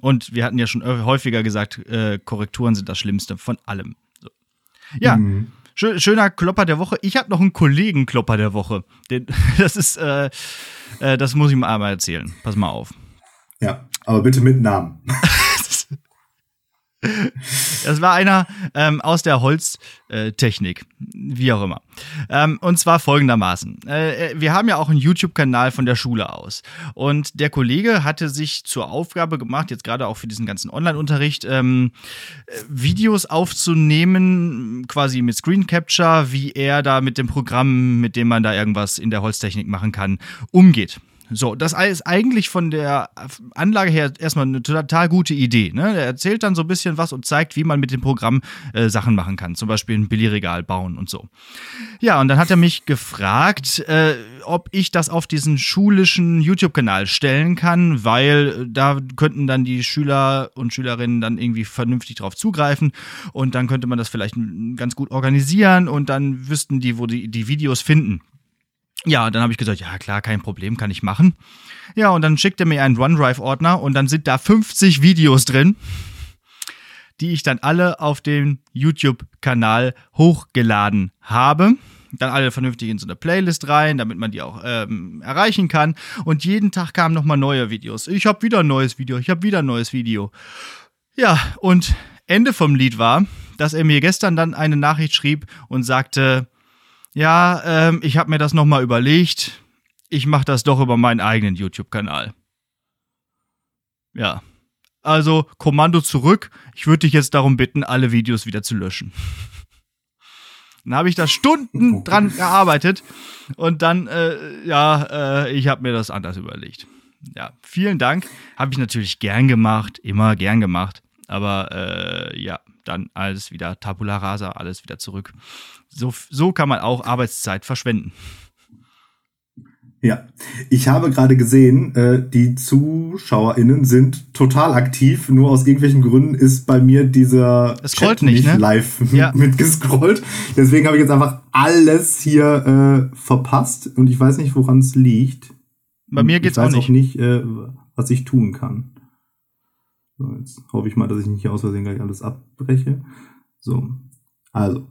Speaker 2: Und wir hatten ja schon häufiger gesagt, äh, Korrekturen sind das Schlimmste von allem. Ja, mhm. schöner Klopper der Woche. Ich habe noch einen Kollegen Klopper der Woche. Den, das ist, äh, äh, das muss ich mal einmal erzählen. Pass mal auf.
Speaker 1: Ja, aber bitte mit Namen.
Speaker 2: Das war einer ähm, aus der Holztechnik, äh, wie auch immer. Ähm, und zwar folgendermaßen. Äh, wir haben ja auch einen YouTube-Kanal von der Schule aus. Und der Kollege hatte sich zur Aufgabe gemacht, jetzt gerade auch für diesen ganzen Online-Unterricht, ähm, Videos aufzunehmen, quasi mit Screen Capture, wie er da mit dem Programm, mit dem man da irgendwas in der Holztechnik machen kann, umgeht. So, das ist eigentlich von der Anlage her erstmal eine total gute Idee. Ne? Er erzählt dann so ein bisschen was und zeigt, wie man mit dem Programm äh, Sachen machen kann. Zum Beispiel ein Billigregal bauen und so. Ja, und dann hat er mich gefragt, äh, ob ich das auf diesen schulischen YouTube-Kanal stellen kann, weil da könnten dann die Schüler und Schülerinnen dann irgendwie vernünftig drauf zugreifen und dann könnte man das vielleicht ganz gut organisieren und dann wüssten die, wo die die Videos finden. Ja, dann habe ich gesagt, ja klar, kein Problem, kann ich machen. Ja, und dann schickt er mir einen OneDrive-Ordner und dann sind da 50 Videos drin, die ich dann alle auf den YouTube-Kanal hochgeladen habe. Dann alle vernünftig in so eine Playlist rein, damit man die auch ähm, erreichen kann. Und jeden Tag kamen nochmal neue Videos. Ich habe wieder ein neues Video, ich habe wieder ein neues Video. Ja, und Ende vom Lied war, dass er mir gestern dann eine Nachricht schrieb und sagte, ja, ähm, ich habe mir das nochmal überlegt. Ich mache das doch über meinen eigenen YouTube-Kanal. Ja. Also, Kommando zurück. Ich würde dich jetzt darum bitten, alle Videos wieder zu löschen. Dann habe ich da Stunden dran gearbeitet und dann, äh, ja, äh, ich habe mir das anders überlegt. Ja, vielen Dank. Habe ich natürlich gern gemacht, immer gern gemacht. Aber äh, ja, dann alles wieder Tabula rasa, alles wieder zurück. So, so kann man auch Arbeitszeit verschwenden.
Speaker 1: Ja, ich habe gerade gesehen, äh, die ZuschauerInnen sind total aktiv. Nur aus irgendwelchen Gründen ist bei mir dieser
Speaker 2: es Chat nicht, ne?
Speaker 1: live ja. mitgescrollt. Deswegen habe ich jetzt einfach alles hier äh, verpasst und ich weiß nicht, woran es liegt.
Speaker 2: Bei mir geht's ich weiß auch
Speaker 1: nicht, auch nicht äh, was ich tun kann. So, jetzt hoffe ich mal, dass ich nicht aus Versehen gleich alles abbreche. So, also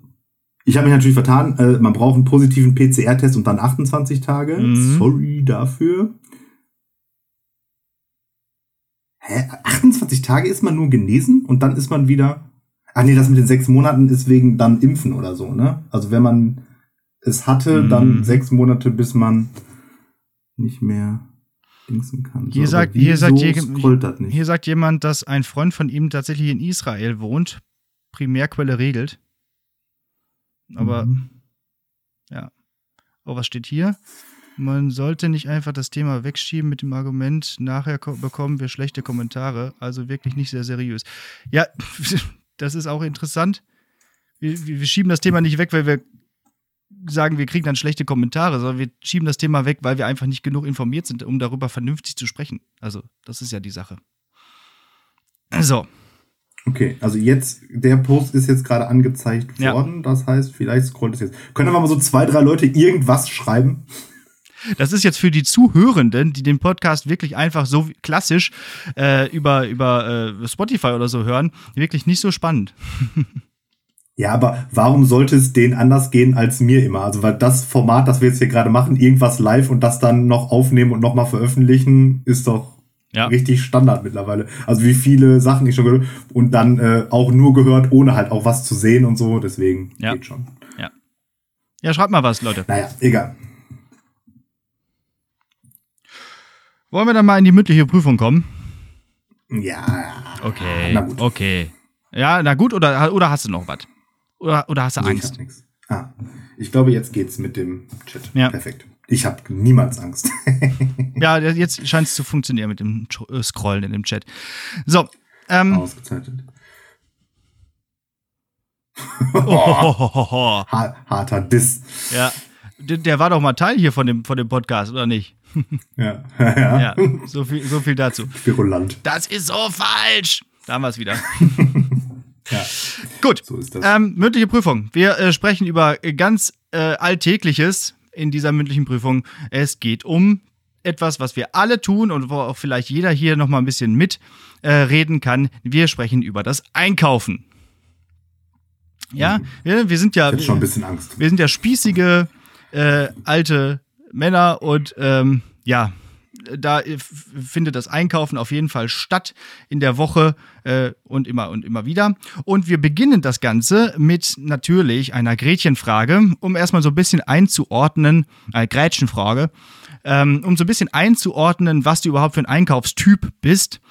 Speaker 1: ich habe mich natürlich vertan. Äh, man braucht einen positiven PCR-Test und dann 28 Tage. Mhm. Sorry dafür. Hä? 28 Tage ist man nur genesen und dann ist man wieder. Ach nee, das mit den sechs Monaten ist wegen dann Impfen oder so, ne? Also wenn man es hatte,
Speaker 2: Mhm.
Speaker 1: dann sechs Monate, bis man nicht mehr dingsen kann.
Speaker 2: Hier
Speaker 1: aber
Speaker 2: sagt- hier sagt je-? Hier sagt jemand, dass ein Freund von ihm tatsächlich in Israel wohnt. Primärquelle regelt. Aber,
Speaker 1: Mhm.
Speaker 2: oh, was steht hier? Man sollte nicht einfach das Thema wegschieben mit dem Argument, nachher ko- bekommen wir schlechte Kommentare. Also wirklich nicht sehr seriös. Ja, das ist auch interessant. Wir wir schieben das Thema nicht weg, weil wir sagen, wir kriegen dann schlechte Kommentare, sondern wir schieben das Thema weg, weil wir einfach nicht genug informiert sind, um darüber vernünftig zu sprechen. Also, das ist ja die Sache. So,
Speaker 1: Okay, also jetzt, der Post ist jetzt gerade angezeigt
Speaker 2: Ja.
Speaker 1: worden. Das heißt, vielleicht scrollt es jetzt. Können wir mal so zwei, drei Leute irgendwas schreiben?
Speaker 2: Das ist jetzt für die Zuhörenden, die den Podcast wirklich einfach so klassisch äh, über, über äh, Spotify oder so hören, wirklich nicht so spannend.
Speaker 1: Ja, aber warum sollte es denen anders gehen als mir immer? Also, weil das Format, das wir jetzt hier gerade machen, irgendwas live und das dann noch aufnehmen und nochmal veröffentlichen, ist doch
Speaker 2: Ja.
Speaker 1: richtig Standard mittlerweile. Also, wie viele Sachen ich schon gehört und dann äh, auch nur gehört, ohne halt auch was zu sehen und so. Deswegen
Speaker 2: Ja.
Speaker 1: geht schon.
Speaker 2: Ja, schreibt mal was, Leute.
Speaker 1: Naja, egal.
Speaker 2: Wollen wir dann mal in die mündliche Prüfung kommen?
Speaker 1: Ja.
Speaker 2: Okay.
Speaker 1: Na gut.
Speaker 2: Okay. Ja, na gut, oder, oder hast du noch was? Oder, oder hast du
Speaker 1: ich
Speaker 2: Angst?
Speaker 1: hab nix. Ah, ich glaube, jetzt geht's mit dem Chat.
Speaker 2: Ja.
Speaker 1: Perfekt. Ich habe niemals Angst.
Speaker 2: Ja, jetzt scheint es zu funktionieren mit dem äh, Scrollen in dem Chat. So. Ähm,
Speaker 1: Ausgezeichnet.
Speaker 2: oh,
Speaker 1: harter Diss.
Speaker 2: Ja. Der, der war doch mal Teil hier von dem, von dem Podcast, oder nicht?
Speaker 1: Ja. ja.
Speaker 2: Ja, so viel, so viel dazu.
Speaker 1: Virulant.
Speaker 2: Das ist so falsch. Da haben wir es wieder.
Speaker 1: Ja,
Speaker 2: Gut.
Speaker 1: so ist das.
Speaker 2: Ähm, mündliche Prüfung. Wir äh, sprechen über äh, ganz äh, Alltägliches in dieser mündlichen Prüfung. Es geht um etwas, was wir alle tun und wo auch vielleicht jeder hier noch mal ein bisschen mit äh, kann. Wir sprechen über das Einkaufen. Ja, wir, wir sind ja
Speaker 1: ich schon ein bisschen Angst.
Speaker 2: wir sind ja spießige äh, alte Männer und ähm, ja, da äh, findet das Einkaufen auf jeden Fall statt in der Woche äh, und immer und immer wieder. Und wir beginnen das Ganze mit natürlich einer Gretchenfrage, um erstmal so ein bisschen einzuordnen, äh, Gretchenfrage, ähm, um so ein bisschen einzuordnen, was du überhaupt für ein Einkaufstyp bist.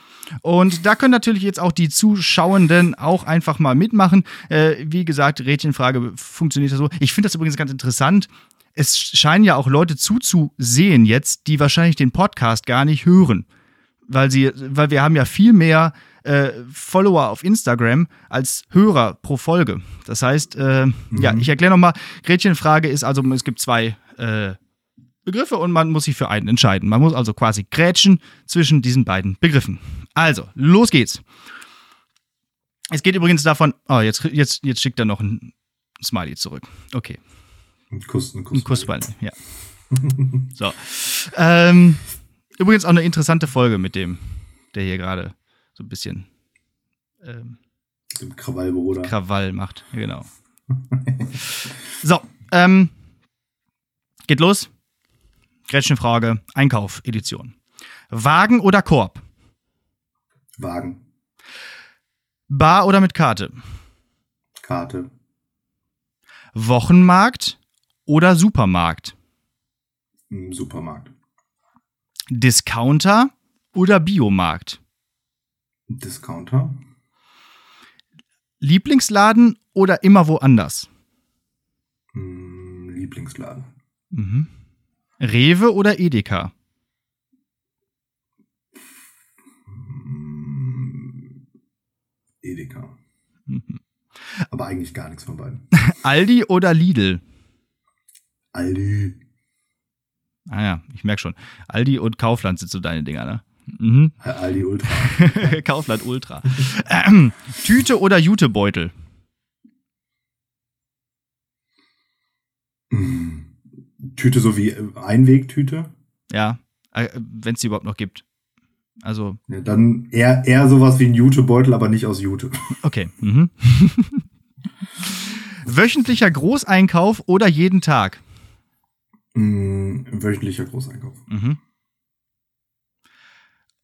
Speaker 2: Und da können natürlich jetzt auch die Zuschauenden auch einfach mal mitmachen. Äh, wie gesagt, Rädchenfrage funktioniert so. Ich finde das übrigens ganz interessant. Es scheinen ja auch Leute zuzusehen jetzt, die wahrscheinlich den Podcast gar nicht hören. Weil sie, weil wir haben ja viel mehr äh, Follower auf Instagram als Hörer pro Folge. Das heißt, äh, ja, ich erkläre nochmal, Gretchenfrage ist also, es gibt zwei äh, Begriffe und man muss sich für einen entscheiden. Man muss also quasi grätschen zwischen diesen beiden Begriffen. Also, los geht's. Es geht übrigens davon, oh, jetzt, jetzt, jetzt schickt er noch ein Smiley zurück. Okay,
Speaker 1: Ein Kuss, ein Kuss.
Speaker 2: ein Kussball, ja. so. Ähm, übrigens auch eine interessante Folge mit dem, der hier gerade so ein bisschen ähm,
Speaker 1: Im Krawallbruder.
Speaker 2: Krawall macht. Genau. so, ähm, geht los. Gretchenfrage, Einkauf, Edition. Wagen oder Korb?
Speaker 1: Wagen.
Speaker 2: Bar oder mit Karte?
Speaker 1: Karte.
Speaker 2: Wochenmarkt oder Supermarkt?
Speaker 1: Supermarkt.
Speaker 2: Discounter oder Biomarkt?
Speaker 1: Discounter.
Speaker 2: Lieblingsladen oder immer woanders?
Speaker 1: Hm, Lieblingsladen.
Speaker 2: Mhm. Rewe oder Edeka?
Speaker 1: Edeka.
Speaker 2: Mhm.
Speaker 1: Aber eigentlich gar nichts von beiden.
Speaker 2: Aldi oder Lidl?
Speaker 1: Aldi.
Speaker 2: Ah ja, ich merke schon. Aldi und Kaufland sind so deine Dinger, ne? Mhm.
Speaker 1: Aldi Ultra.
Speaker 2: Kaufland Ultra. Ähm, Tüte oder Jutebeutel?
Speaker 1: Tüte so wie äh, Einwegtüte.
Speaker 2: Ja, wenn es die überhaupt noch gibt. Also,
Speaker 1: Ja, dann eher, eher sowas wie ein Jutebeutel, aber nicht aus Jute.
Speaker 2: okay. Mhm. Wöchentlicher Großeinkauf oder jeden Tag?
Speaker 1: Hm, wöchentlicher Großeinkauf.
Speaker 2: Mhm.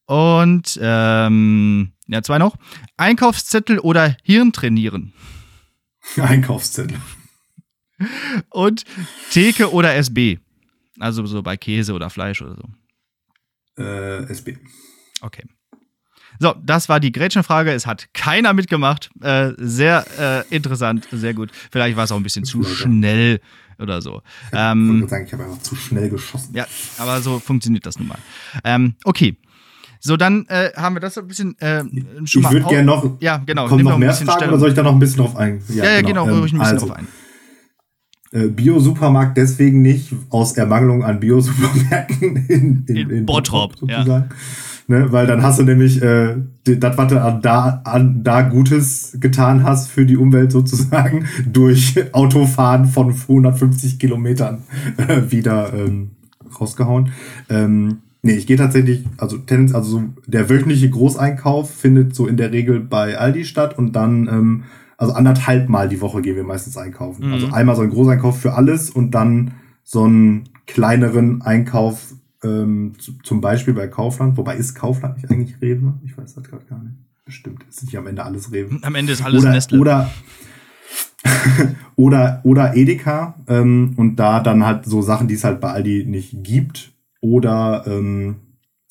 Speaker 2: Und ähm, ja, zwei noch. Einkaufszettel oder Hirn trainieren.
Speaker 1: Einkaufszettel.
Speaker 2: Und Theke oder SB. Also so bei Käse oder Fleisch oder so.
Speaker 1: Äh, SB.
Speaker 2: Okay. So, das war die Gretchenfrage. Es hat keiner mitgemacht. Äh, sehr äh, interessant, sehr gut. Vielleicht war es auch ein bisschen zu schnell oder so.
Speaker 1: Ähm, ich sagen, ich habe einfach zu schnell geschossen.
Speaker 2: Ja, aber so funktioniert das nun mal. Ähm, okay. So, dann äh, haben wir das ein bisschen äh,
Speaker 1: schon Ich würde gerne noch.
Speaker 2: Ja, genau.
Speaker 1: Kommen noch mehr Fragen Stellung. oder soll ich da noch ein bisschen drauf eingehen?
Speaker 2: Ja, ja, ja, genau, genau ähm, ich ein bisschen also, drauf ein.
Speaker 1: Äh, Bio-Supermarkt deswegen nicht, aus Ermangelung an Bio-Supermärkten in, in, in,
Speaker 2: in Bottrop, sozusagen. Ja.
Speaker 1: Ne, weil dann hast du nämlich äh, das, was du an da, an da Gutes getan hast für die Umwelt sozusagen, durch Autofahren von 150 Kilometern äh, wieder ähm, rausgehauen. Ähm, nee, ich gehe tatsächlich, also Tendenz, also so der wöchentliche Großeinkauf findet so in der Regel bei Aldi statt und dann, ähm, also anderthalb Mal die Woche gehen wir meistens einkaufen. Mhm. Also einmal so ein Großeinkauf für alles und dann so einen kleineren Einkauf ähm, zum Beispiel bei Kaufland, wobei ist Kaufland nicht eigentlich Rewe? Ich weiß das gerade gar nicht. Bestimmt ist nicht am Ende alles Rewe.
Speaker 2: Am Ende ist alles
Speaker 1: oder,
Speaker 2: Nestle.
Speaker 1: Oder, oder, oder Edeka ähm, und da dann halt so Sachen, die es halt bei Aldi nicht gibt oder ähm,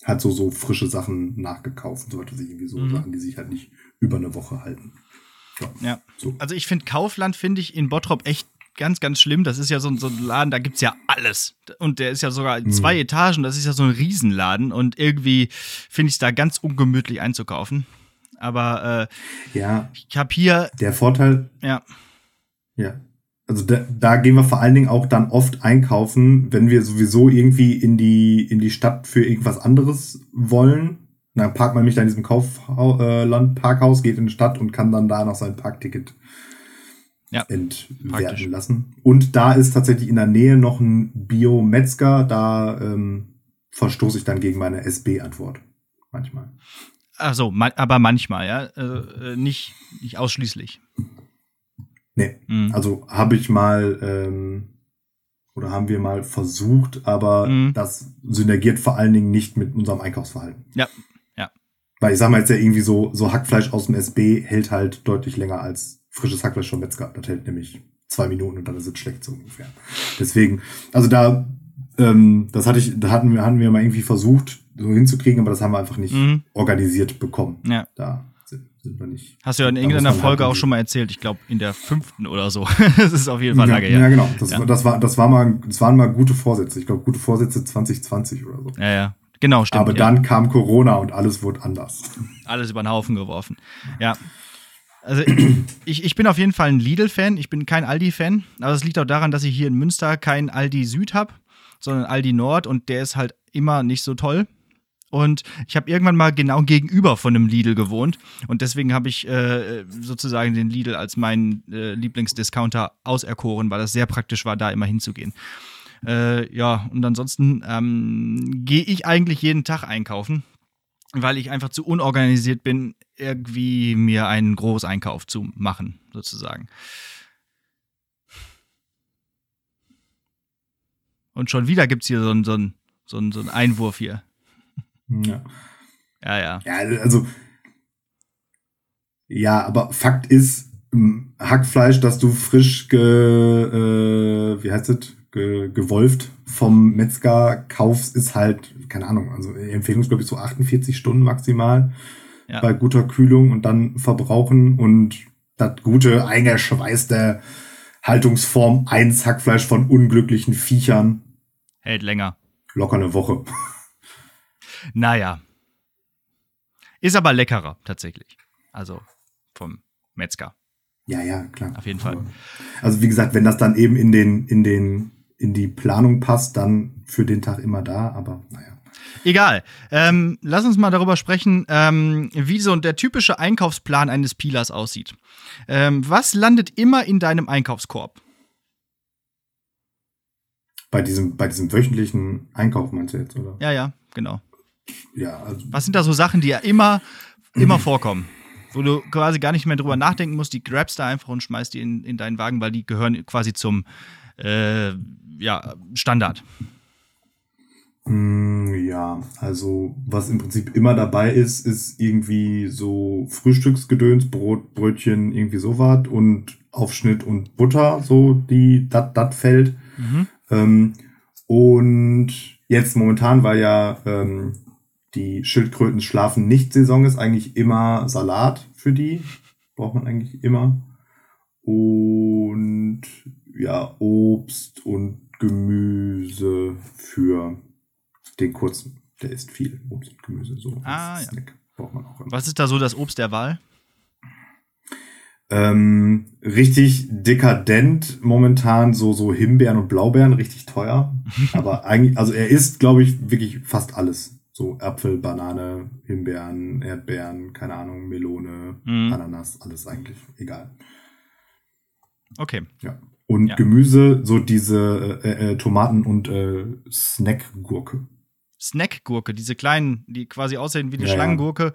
Speaker 1: halt so, so frische Sachen nachgekauft, so etwas irgendwie so mhm. Sachen, die sich halt nicht über eine Woche halten.
Speaker 2: Ja. ja. So. Also ich finde Kaufland finde ich in Bottrop echt ganz, ganz schlimm. Das ist ja so, ein, so ein Laden, da gibt es ja alles. Und der ist ja sogar in zwei mhm. Etagen. Das ist ja so ein Riesenladen. Und irgendwie finde ich es da ganz ungemütlich einzukaufen. Aber
Speaker 1: äh, ja,
Speaker 2: ich habe hier.
Speaker 1: Der Vorteil.
Speaker 2: Ja.
Speaker 1: Ja. Also da, da gehen wir vor allen Dingen auch dann oft einkaufen, wenn wir sowieso irgendwie in die, in die Stadt für irgendwas anderes wollen. Dann parkt man mich da in diesem Kaufland, Parkhaus, geht in die Stadt und kann dann da noch sein Parkticket ja, entwerten praktisch. lassen. Und da ist tatsächlich in der Nähe noch ein Bio-Metzger, da ähm, verstoße ich dann gegen meine SB-Antwort. Manchmal.
Speaker 2: Ach so, ma aber manchmal, ja. Äh, nicht, nicht ausschließlich.
Speaker 1: Nee, mhm. also habe ich mal ähm, oder haben wir mal versucht, aber mhm. das synergiert vor allen Dingen nicht mit unserem Einkaufsverhalten.
Speaker 2: Ja, ja.
Speaker 1: Weil ich sag mal jetzt ja irgendwie so, so Hackfleisch aus dem SB hält halt deutlich länger als frisches Hackfleisch vom Metzger. Das hält nämlich zwei Minuten und dann ist es schlecht so ungefähr. Deswegen, also da, ähm, das hatte ich, da hatten wir, hatten wir mal irgendwie versucht, so hinzukriegen, aber das haben wir einfach nicht mhm. organisiert bekommen.
Speaker 2: Ja.
Speaker 1: Da sind, sind wir nicht.
Speaker 2: Hast du ja in irgendeiner Folge halt auch schon mal erzählt, ich glaube in der fünften oder so. das ist auf jeden Fall
Speaker 1: ja,
Speaker 2: lange
Speaker 1: her. Ja, genau. Das, ja. das war, das war mal, das waren mal gute Vorsätze. Ich glaube, gute Vorsätze 2020 oder so.
Speaker 2: Ja, ja. Genau, stimmt.
Speaker 1: Aber
Speaker 2: ja.
Speaker 1: dann kam Corona und alles wurde anders.
Speaker 2: Alles über den Haufen geworfen. Ja. Also ich, ich bin auf jeden Fall ein Lidl-Fan, ich bin kein Aldi-Fan, aber das liegt auch daran, dass ich hier in Münster kein Aldi Süd habe, sondern Aldi Nord. Und der ist halt immer nicht so toll. Und ich habe irgendwann mal genau gegenüber von einem Lidl gewohnt. Und deswegen habe ich äh, sozusagen den Lidl als meinen äh, Lieblingsdiscounter auserkoren, weil das sehr praktisch war, da immer hinzugehen. Äh, ja, und ansonsten ähm, gehe ich eigentlich jeden Tag einkaufen weil ich einfach zu unorganisiert bin, irgendwie mir einen Großeinkauf zu machen, sozusagen. Und schon wieder gibt es hier so einen, so, einen, so, einen, so einen Einwurf hier.
Speaker 1: Ja.
Speaker 2: Ja, ja.
Speaker 1: Ja, also. Ja, aber Fakt ist, Hackfleisch, das du frisch ge, äh, wie heißt es, ge, gewolft vom Metzger kaufst, ist halt, keine Ahnung, also Empfehlung ist, so 48 Stunden maximal ja. bei guter Kühlung und dann verbrauchen und das gute, eingeschweißte Haltungsform 1 Hackfleisch von unglücklichen Viechern.
Speaker 2: Hält länger.
Speaker 1: Locker eine Woche.
Speaker 2: Naja. Ist aber leckerer, tatsächlich. Also vom Metzger.
Speaker 1: Ja, ja, klar.
Speaker 2: Auf jeden Fall.
Speaker 1: Also wie gesagt, wenn das dann eben in den, in den in die Planung passt, dann für den Tag immer da, aber naja.
Speaker 2: Egal. Ähm, lass uns mal darüber sprechen, ähm, wie so der typische Einkaufsplan eines Peelers aussieht. Ähm, was landet immer in deinem Einkaufskorb?
Speaker 1: Bei diesem, bei diesem wöchentlichen Einkauf meinst du jetzt, oder?
Speaker 2: Ja, ja, genau.
Speaker 1: Ja, also
Speaker 2: Was sind da so Sachen, die ja immer, immer vorkommen? Wo du quasi gar nicht mehr drüber nachdenken musst, die grabst da einfach und schmeißt die in, in deinen Wagen, weil die gehören quasi zum äh, ja, Standard.
Speaker 1: Mm, ja, also was im Prinzip immer dabei ist, ist irgendwie so Frühstücksgedöns, Brot, Brötchen, irgendwie sowas und Aufschnitt und Butter, so die dat dat fällt. Mhm. Ähm, und jetzt momentan, weil ja ähm, die Schildkröten schlafen nicht Saison ist, eigentlich immer Salat für die. Braucht man eigentlich immer. Und ja, Obst und Gemüse für den kurzen. Der isst viel Obst und Gemüse. So
Speaker 2: ah, ja. Snack braucht man auch immer. Was ist da so das Obst der Wahl?
Speaker 1: Ähm, richtig dekadent momentan, so, so Himbeeren und Blaubeeren, richtig teuer. Aber eigentlich, also er isst, glaube ich, wirklich fast alles. So Äpfel, Banane, Himbeeren, Erdbeeren, keine Ahnung, Melone, mhm. Ananas, alles eigentlich egal.
Speaker 2: Okay.
Speaker 1: Ja. Und ja. Gemüse, so diese äh, äh, Tomaten und äh, Snackgurke.
Speaker 2: Snackgurke, diese kleinen, die quasi aussehen wie eine ja, Schlangengurke.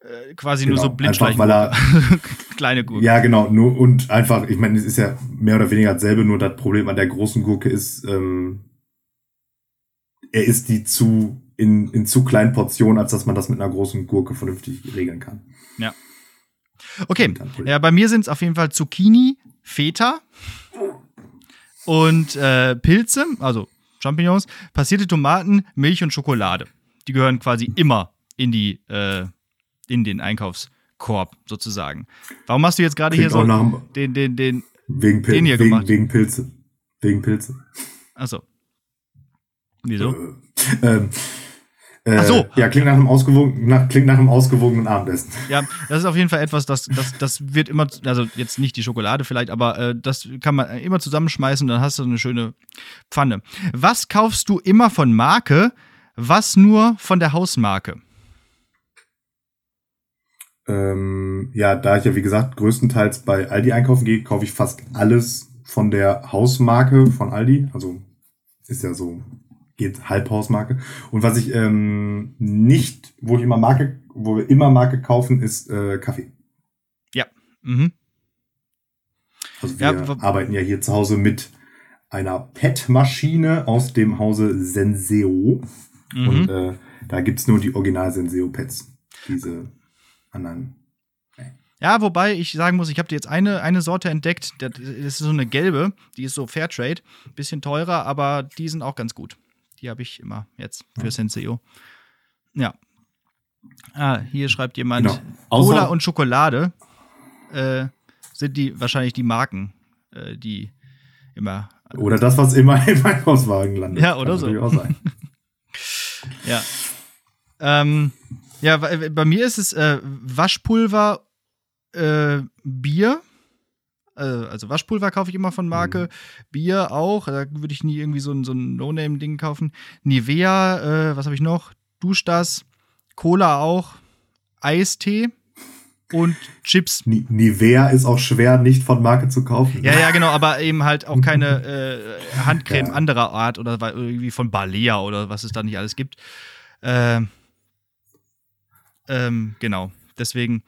Speaker 2: Äh, quasi genau. nur so
Speaker 1: Blindschleichgurke.
Speaker 2: Kleine Gurke.
Speaker 1: Ja, genau. Nur, und einfach, ich meine, es ist ja mehr oder weniger dasselbe, nur das Problem an der großen Gurke ist, ähm, er isst die zu in, in zu kleinen Portionen, als dass man das mit einer großen Gurke vernünftig regeln kann.
Speaker 2: Ja. Okay. Ja, bei mir sind es auf jeden Fall Zucchini, Feta und äh, Pilze, also Champignons, passierte Tomaten, Milch und Schokolade. Die gehören quasi immer in die äh, in den Einkaufskorb sozusagen. Warum hast du jetzt gerade hier so den den den
Speaker 1: wegen, Pil den hier wegen, gemacht? Wegen Pilze. Wegen Pilze.
Speaker 2: Achso. Wieso?
Speaker 1: Äh, ähm, Ach so. Äh, ja, klingt nach einem ausgewogenen, nach, klingt nach einem ausgewogenen Abendessen.
Speaker 2: Ja, das ist auf jeden Fall etwas, das, das, das wird immer, also jetzt nicht die Schokolade vielleicht, aber äh, das kann man immer zusammenschmeißen und dann hast du eine schöne Pfanne. Was kaufst du immer von Marke, was nur von der Hausmarke?
Speaker 1: Ähm, ja, da ich ja wie gesagt größtenteils bei Aldi einkaufen gehe, kaufe ich fast alles von der Hausmarke von Aldi. Also ist ja so geht Halbhausmarke. Und was ich ähm, nicht, wo ich immer Marke, wo wir immer Marke kaufen, ist äh, Kaffee.
Speaker 2: Ja. Mhm.
Speaker 1: Also wir ja, arbeiten ja hier zu Hause mit einer PET-Maschine aus dem Hause Senseo. Mhm. Und äh, da gibt's nur die Original Senseo-Pets. Diese anderen.
Speaker 2: Ja, wobei ich sagen muss, ich habe jetzt eine, eine Sorte entdeckt, das ist so eine gelbe, die ist so Fairtrade, bisschen teurer, aber die sind auch ganz gut. Die habe ich immer jetzt für ja. Senseo. Ja. Ah, hier schreibt jemand, genau. Cola und Schokolade äh, sind die wahrscheinlich die Marken, äh, die immer.
Speaker 1: Oder das, was immer im Einkaufswagen landet.
Speaker 2: Ja, oder so. Auch sein. ja. Ähm, ja, bei mir ist es äh, Waschpulver, äh, Bier äh, also Waschpulver kaufe ich immer von Marke. Mhm. Bier auch. Da würde ich nie irgendwie so ein, so ein No-Name-Ding kaufen. Nivea, äh, was habe ich noch? Duschdas. Cola auch. Eistee und Chips.
Speaker 1: Nivea ist auch schwer nicht von Marke zu kaufen.
Speaker 2: Ja, ja, genau, aber eben halt auch keine äh, Handcreme ja. anderer Art oder irgendwie von Balea oder was es da nicht alles gibt. Äh, ähm, genau, deswegen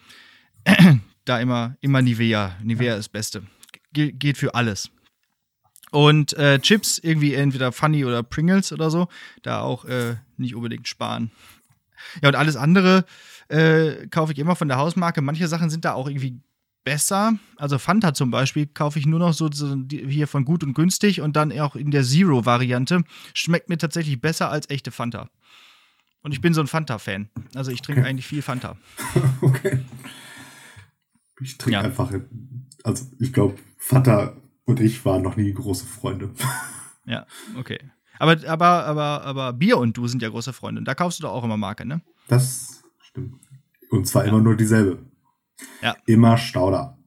Speaker 2: da immer, immer Nivea. Nivea ja. ist Beste. Ge geht für alles. Und äh, Chips, irgendwie entweder Funny oder Pringles oder so, da auch äh, nicht unbedingt sparen. Ja, und alles andere äh, kaufe ich immer von der Hausmarke. Manche Sachen sind da auch irgendwie besser. Also Fanta zum Beispiel kaufe ich nur noch so, so hier von gut und günstig und dann auch in der Zero-Variante. Schmeckt mir tatsächlich besser als echte Fanta. Und ich bin so ein Fanta-Fan. Also ich trinke okay. eigentlich viel Fanta. okay.
Speaker 1: Ich trinke ja. einfach, also ich glaube, Vater und ich waren noch nie große Freunde.
Speaker 2: Ja, okay. Aber, aber, aber, aber Bier und du sind ja große Freunde. Und da kaufst du doch auch immer Marke, ne?
Speaker 1: Das stimmt. Und zwar ja. immer nur dieselbe.
Speaker 2: Ja.
Speaker 1: Immer Stauder.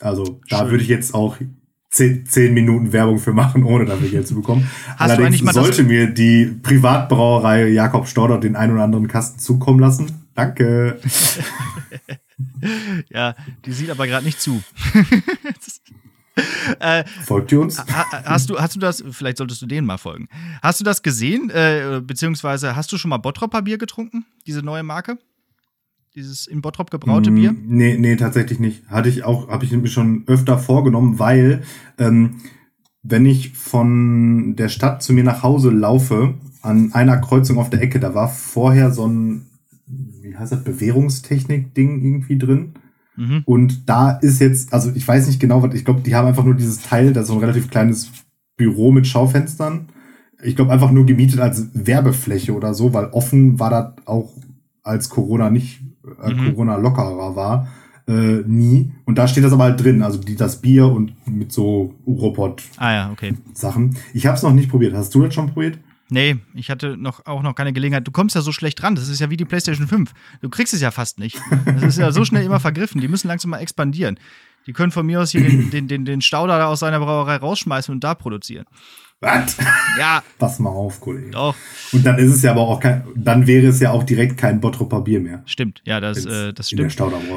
Speaker 1: Also da Schön. würde ich jetzt auch zehn, zehn Minuten Werbung für machen, ohne dafür Geld zu bekommen. Hast Allerdings sollte mir die Privatbrauerei Jakob Stauder den einen oder anderen Kasten zukommen lassen. Danke.
Speaker 2: ja, die sieht aber gerade nicht zu.
Speaker 1: äh, Folgt ihr uns?
Speaker 2: Hast du, hast du das, vielleicht solltest du denen mal folgen. Hast du das gesehen, äh, beziehungsweise hast du schon mal Bottropper Bier getrunken? Diese neue Marke? Dieses in Bottrop gebraute mm, Bier?
Speaker 1: Nee, nee, tatsächlich nicht. Hatte ich auch, habe ich mir schon öfter vorgenommen, weil ähm, wenn ich von der Stadt zu mir nach Hause laufe, an einer Kreuzung auf der Ecke, da war vorher so ein, wie heißt das, Bewährungstechnik-Ding irgendwie drin. Mhm. Und da ist jetzt, also ich weiß nicht genau, was, ich glaube, die haben einfach nur dieses Teil, das ist so ein relativ kleines Büro mit Schaufenstern. Ich glaube, einfach nur gemietet als Werbefläche oder so, weil offen war das auch, als Corona nicht, äh, mhm. Corona lockerer war, äh, nie. Und da steht das aber halt drin, also die, das Bier und mit so Robot
Speaker 2: ah, ja, okay.
Speaker 1: Sachen. Ich habe es noch nicht probiert. Hast du das schon probiert?
Speaker 2: Nee, ich hatte noch, auch noch keine Gelegenheit. Du kommst ja so schlecht dran. Das ist ja wie die PlayStation 5. Du kriegst es ja fast nicht. Das ist ja so schnell immer vergriffen. Die müssen langsam mal expandieren. Die können von mir aus hier den, den, den, den Stauder da aus seiner Brauerei rausschmeißen und da produzieren.
Speaker 1: Was?
Speaker 2: Ja.
Speaker 1: Pass mal auf, Kollege.
Speaker 2: Doch.
Speaker 1: Und dann ist es ja aber auch kein, dann wäre es ja auch direkt kein Bottroper Bier mehr.
Speaker 2: Stimmt, ja, das, äh, das stimmt.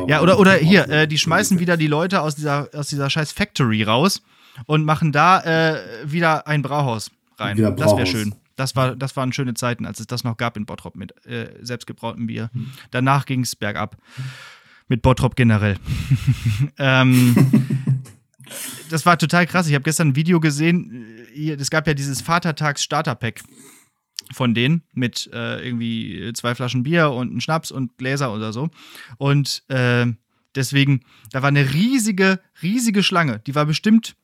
Speaker 2: Ja, oder, oder hier, äh, die schmeißen wieder die Leute aus dieser, aus dieser scheiß Factory raus und machen da äh, wieder ein Brauhaus rein. Brauhaus. Das wäre schön. Das, war, das waren schöne Zeiten, als es das noch gab in Bottrop mit äh, selbstgebrautem Bier. Hm. Danach ging es bergab. Mit Bottrop generell. ähm, das war total krass. Ich habe gestern ein Video gesehen. Es gab ja dieses Vatertags-Starter-Pack von denen mit äh, irgendwie zwei Flaschen Bier und einen Schnaps und Gläser oder so. Und äh, deswegen, da war eine riesige, riesige Schlange. Die war bestimmt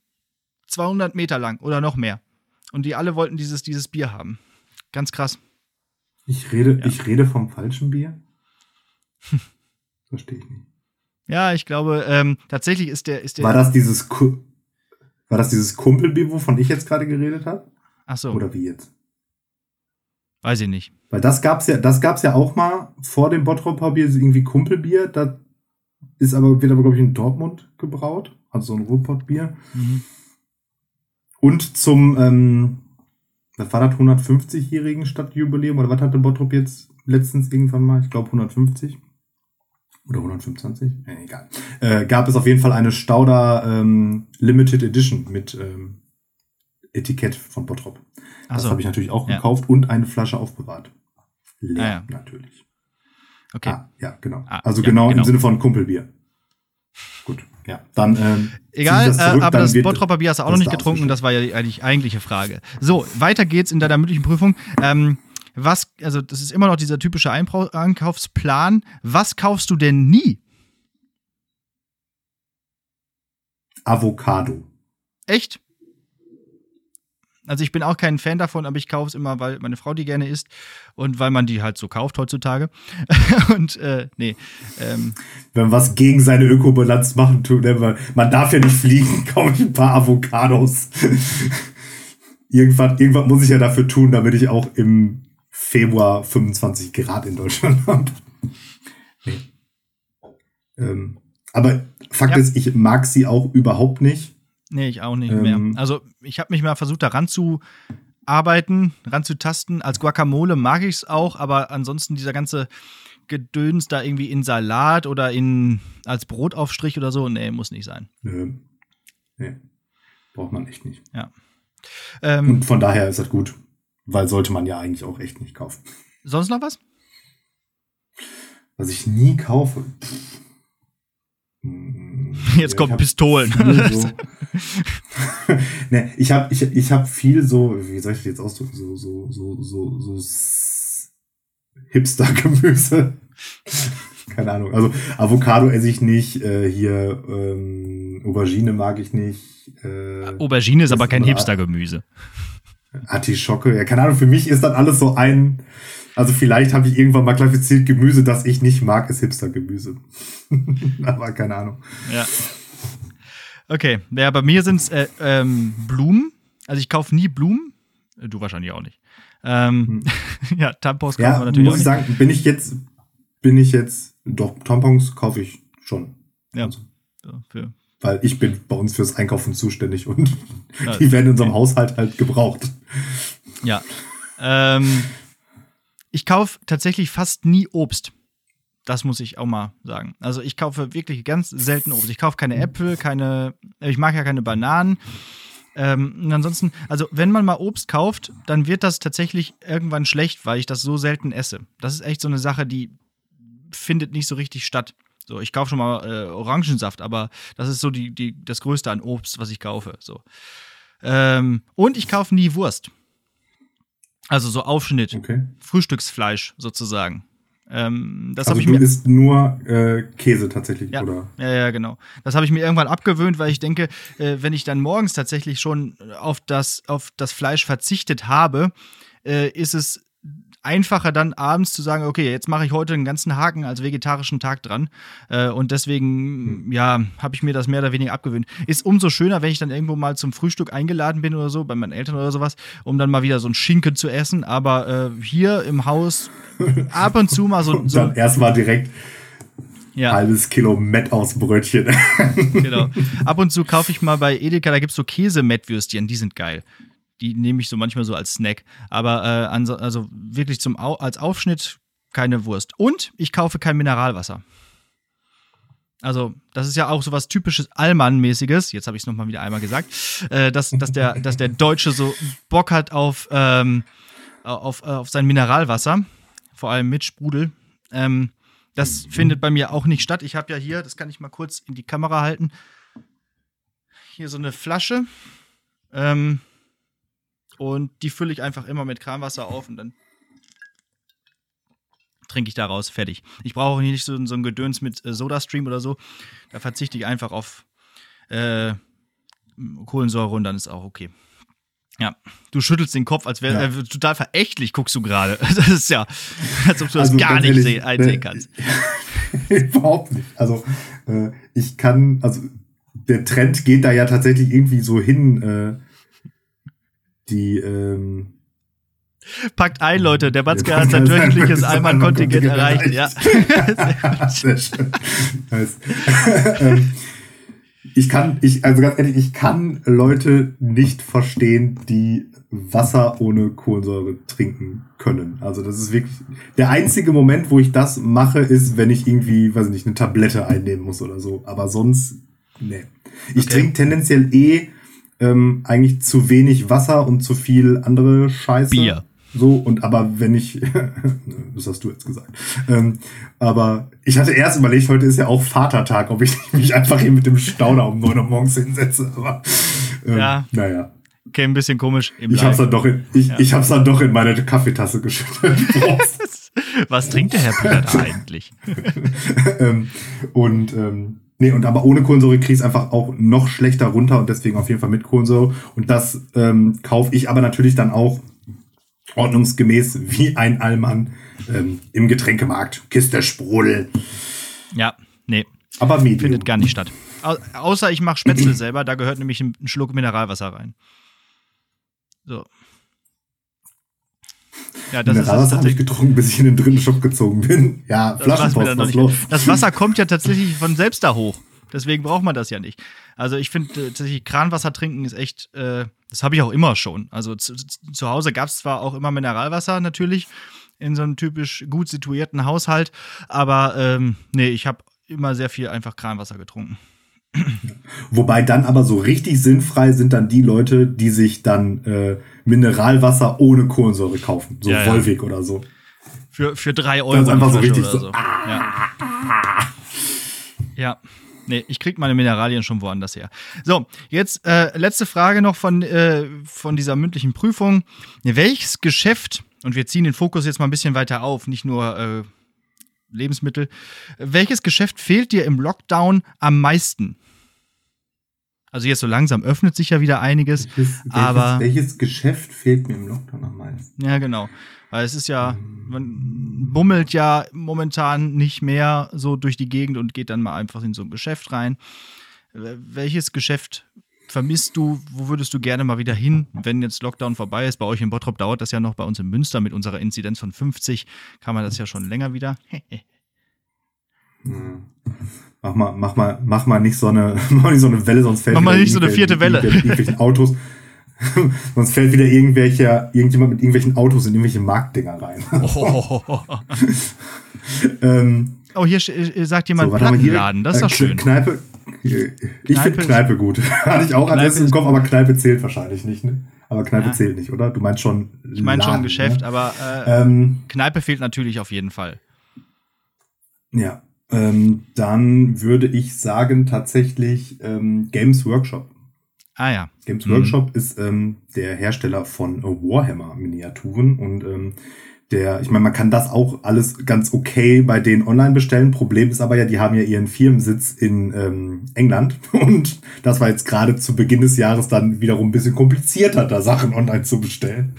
Speaker 2: 200 Meter lang oder noch mehr. Und die alle wollten dieses, dieses Bier haben. Ganz krass.
Speaker 1: Ich rede, ja. ich rede vom falschen Bier? Verstehe ich nicht.
Speaker 2: Ja, ich glaube, ähm, tatsächlich ist der, ist der.
Speaker 1: War das dieses, war das dieses Kumpelbier, wovon ich jetzt gerade geredet habe?
Speaker 2: Ach so.
Speaker 1: Oder wie jetzt?
Speaker 2: Weiß ich nicht.
Speaker 1: Weil das gab's ja, das gab's ja auch mal vor dem Bottroper Bier, irgendwie Kumpelbier. Das ist aber, wird aber, glaube ich, in Dortmund gebraut. Also so ein Ruhrpottbier. Mhm. Und zum, ähm, was war das, 150-jährigen Stadtjubiläum? Oder was hatte Bottrop jetzt letztens irgendwann mal? Ich glaube 150. Oder 125? Äh, egal. Äh, gab es auf jeden Fall eine Stauder ähm, Limited Edition mit ähm, Etikett von Bottrop. Das so. habe ich natürlich auch ja. gekauft und eine Flasche aufbewahrt. Leer, ah, ja. natürlich.
Speaker 2: Okay.
Speaker 1: Ah, ja, genau. Ah, also ja, genau, genau, im Sinne von Kumpelbier. Gut. Ja, dann. Ähm,
Speaker 2: Egal, das zurück, äh, aber das Bottropper Bier hast du auch noch nicht getrunken. Das war ja die eigentliche Frage. So, weiter geht's in deiner mündlichen Prüfung. Ähm, was, also das ist immer noch dieser typische Einkaufsplan. Was kaufst du denn nie?
Speaker 1: Avocado.
Speaker 2: Echt? Also ich bin auch kein Fan davon, aber ich kaufe es immer, weil meine Frau die gerne isst und weil man die halt so kauft heutzutage. und äh, nee. Ähm.
Speaker 1: Wenn man was gegen seine Ökobilanz machen tut, ne? man darf ja nicht fliegen, kaufe ich ein paar Avocados. irgendwann, irgendwann muss ich ja dafür tun, damit ich auch im Februar 25 Grad in Deutschland habe. Nee. Ähm, aber Fakt ja. ist, ich mag sie auch überhaupt nicht.
Speaker 2: Nee, ich auch nicht ähm, mehr. Also ich habe mich mal versucht, da ranzuarbeiten, ranzutasten. Als Guacamole mag ich es auch, aber ansonsten dieser ganze Gedöns da irgendwie in Salat oder in als Brotaufstrich oder so, nee, muss nicht sein.
Speaker 1: Nö. Nee. Braucht man echt nicht.
Speaker 2: Ja.
Speaker 1: Ähm, Und von daher ist das gut. Weil sollte man ja eigentlich auch echt nicht kaufen.
Speaker 2: Sonst noch was?
Speaker 1: Was ich nie kaufe. Pff.
Speaker 2: Jetzt kommen Pistolen.
Speaker 1: So ne, ich habe ich, ich hab viel so, wie soll ich das jetzt ausdrücken, so, so, so, so, so Hipster-Gemüse. Keine Ahnung. Also Avocado esse ich nicht, äh, hier ähm, Aubergine mag ich nicht. Äh,
Speaker 2: Aubergine ist aber kein Hipster-Gemüse.
Speaker 1: Artischocke, ja, keine Ahnung, für mich ist dann alles so ein, also vielleicht habe ich irgendwann mal klassifiziert, Gemüse, das ich nicht mag, ist Hipster-Gemüse. Aber keine Ahnung.
Speaker 2: Ja. Okay, ja, bei mir sind es äh, ähm, Blumen. Also ich kaufe nie Blumen. Äh, du wahrscheinlich auch nicht. Ähm, hm. ja, Tampons kaufen
Speaker 1: ja, wir natürlich muss auch ich sagen, bin ich jetzt, bin ich jetzt, doch, Tampons kaufe ich schon.
Speaker 2: Ja, also. für,
Speaker 1: weil ich bin bei uns fürs Einkaufen zuständig und ja, die werden in unserem okay. Haushalt halt gebraucht.
Speaker 2: Ja. Ähm, ich kaufe tatsächlich fast nie Obst. Das muss ich auch mal sagen. Also ich kaufe wirklich ganz selten Obst. Ich kaufe keine Äpfel, keine, ich mag ja keine Bananen. Ähm, und ansonsten, also wenn man mal Obst kauft, dann wird das tatsächlich irgendwann schlecht, weil ich das so selten esse. Das ist echt so eine Sache, die findet nicht so richtig statt. So, ich kaufe schon mal äh, Orangensaft, aber das ist so die, die, das Größte an Obst, was ich kaufe. So. Ähm, und ich kaufe nie Wurst. Also so Aufschnitt. Okay. Frühstücksfleisch sozusagen. Ähm, das
Speaker 1: also
Speaker 2: ich
Speaker 1: du mir isst nur äh, Käse tatsächlich,
Speaker 2: ja,
Speaker 1: oder?
Speaker 2: Ja, ja, genau. Das habe ich mir irgendwann abgewöhnt, weil ich denke, äh, wenn ich dann morgens tatsächlich schon auf das, auf das Fleisch verzichtet habe, äh, ist es einfacher dann abends zu sagen, okay, jetzt mache ich heute einen ganzen Haken als vegetarischen Tag dran. Äh, und deswegen, hm. ja, habe ich mir das mehr oder weniger abgewöhnt. Ist umso schöner, wenn ich dann irgendwo mal zum Frühstück eingeladen bin oder so, bei meinen Eltern oder sowas, um dann mal wieder so ein Schinken zu essen. Aber äh, hier im Haus ab und zu mal so.
Speaker 1: und dann erstmal direkt ja. halbes Kilo Mett aus Brötchen.
Speaker 2: genau. Ab und zu kaufe ich mal bei Edeka, da gibt es so Käse-Mettwürstchen, die sind geil die nehme ich so manchmal so als Snack. Aber äh, also wirklich zum Au als Aufschnitt keine Wurst. Und ich kaufe kein Mineralwasser. Also, das ist ja auch so was typisches Allmann-mäßiges. Jetzt habe ich es nochmal wieder einmal gesagt, äh, dass, dass, der, dass der Deutsche so Bock hat auf, ähm, auf, äh, auf sein Mineralwasser, vor allem mit Sprudel. Ähm, das findet bei mir auch nicht statt. Ich habe ja hier, das kann ich mal kurz in die Kamera halten, hier so eine Flasche. Ähm, und die fülle ich einfach immer mit Kranwasser auf und dann trinke ich daraus, fertig. Ich brauche nicht so, so ein Gedöns mit äh, Sodastream oder so. Da verzichte ich einfach auf äh, Kohlensäure und dann ist auch okay. Ja, du schüttelst den Kopf, als wäre ja. äh, total verächtlich, guckst du gerade. Das ist ja, als ob du das also, gar nicht ehrlich, sehen, einsehen kannst.
Speaker 1: Überhaupt nicht. Also, äh, ich kann, also, der Trend geht da ja tatsächlich irgendwie so hin, äh, die ähm,
Speaker 2: Packt ein, Leute. Der Batzke hat sein wöchentliches Alman-Kontingent erreicht. Ja. Sehr schön.
Speaker 1: ähm, ich kann, ich, also ganz ehrlich, ich kann Leute nicht verstehen, die Wasser ohne Kohlensäure trinken können. Also das ist wirklich der einzige Moment, wo ich das mache, ist, wenn ich irgendwie, weiß ich nicht, eine Tablette einnehmen muss oder so. Aber sonst, nee. Ich okay. trinke tendenziell eh ähm, eigentlich zu wenig Wasser und zu viel andere Scheiße.
Speaker 2: Bier.
Speaker 1: So, und aber wenn ich, das hast du jetzt gesagt, ähm, aber ich hatte erst überlegt, heute ist ja auch Vatertag, ob ich mich einfach hier mit dem Stauder um 9 Uhr morgens hinsetze, aber ähm, ja. naja.
Speaker 2: Okay, ein bisschen komisch.
Speaker 1: ich hab's dann doch in, ich, ja. ich hab's dann doch in meine Kaffeetasse geschüttet.
Speaker 2: Was trinkt der Herr Peter da eigentlich?
Speaker 1: ähm, und ähm, Nee, und aber ohne Kohlensäure kriege ich es einfach auch noch schlechter runter und deswegen auf jeden Fall mit Kohlensäure. Und das ähm, kaufe ich aber natürlich dann auch ordnungsgemäß wie ein Allmann ähm, im Getränkemarkt. Kiste Sprudel.
Speaker 2: Ja, nee.
Speaker 1: Aber Medium.
Speaker 2: Findet gar nicht statt. Au außer ich mache Spätzle selber, da gehört nämlich ein Schluck Mineralwasser rein. So.
Speaker 1: Ja, das Mineralwasser habe ich getrunken, bis ich in den dritten Shop gezogen bin. Ja, Flaschenpost, was los?
Speaker 2: Das Wasser kommt ja tatsächlich von selbst da hoch. Deswegen braucht man das ja nicht. Also ich finde äh, tatsächlich Kranwasser trinken ist echt, äh, das habe ich auch immer schon. Also zu, zu Hause gab es zwar auch immer Mineralwasser natürlich in so einem typisch gut situierten Haushalt, aber ähm, nee, ich habe immer sehr viel einfach Kranwasser getrunken.
Speaker 1: Wobei dann aber so richtig sinnfrei sind dann die Leute, die sich dann äh, Mineralwasser ohne Kohlensäure kaufen. So ja, Wolwig ja. oder so.
Speaker 2: Für, für drei Euro. Das ist einfach so richtig so. so. Ah. Ja. ja. Nee, ich krieg meine Mineralien schon woanders her. So, jetzt äh, letzte Frage noch von, äh, von dieser mündlichen Prüfung. Welches Geschäft, und wir ziehen den Fokus jetzt mal ein bisschen weiter auf, nicht nur äh, Lebensmittel, welches Geschäft fehlt dir im Lockdown am meisten? Also jetzt so langsam öffnet sich ja wieder einiges. Welches, aber
Speaker 1: welches Geschäft fehlt mir im Lockdown am meisten?
Speaker 2: Ja, genau. Weil es ist ja, man bummelt ja momentan nicht mehr so durch die Gegend und geht dann mal einfach in so ein Geschäft rein. Welches Geschäft vermisst du? Wo würdest du gerne mal wieder hin, wenn jetzt Lockdown vorbei ist? Bei euch in Bottrop dauert das ja noch, bei uns in Münster mit unserer Inzidenz von 50 kann man das ja schon länger wieder.
Speaker 1: mach mal, mach mal, mach mal nicht so eine, mach nicht so eine Welle, sonst fällt
Speaker 2: Mach mal nicht so eine vierte Welle.
Speaker 1: Irgendwelchen Autos. sonst fällt wieder irgendwelcher, irgendjemand mit irgendwelchen Autos in irgendwelche Marktdinger rein. Oh,
Speaker 2: ähm, oh hier sagt jemand so, Plattenladen, das ist doch äh, schön.
Speaker 1: Kneipe, ich finde Kneipe gut. Hatte ich auch Kneipe als im Kopf, aber Kneipe zählt wahrscheinlich nicht, ne? Aber Kneipe ja. zählt nicht, oder? Du meinst schon.
Speaker 2: Ich meine schon Geschäft, ne? aber äh, ähm, Kneipe fehlt natürlich auf jeden Fall.
Speaker 1: Ja, ähm, dann würde ich sagen tatsächlich ähm, Games Workshop.
Speaker 2: Ah ja.
Speaker 1: Games mhm. Workshop ist ähm, der Hersteller von Warhammer-Miniaturen und ähm, der, ich meine, man kann das auch alles ganz okay bei denen online bestellen. Problem ist aber ja, die haben ja ihren Firmensitz in ähm, England und das war jetzt gerade zu Beginn des Jahres dann wiederum ein bisschen komplizierter, da Sachen online zu bestellen.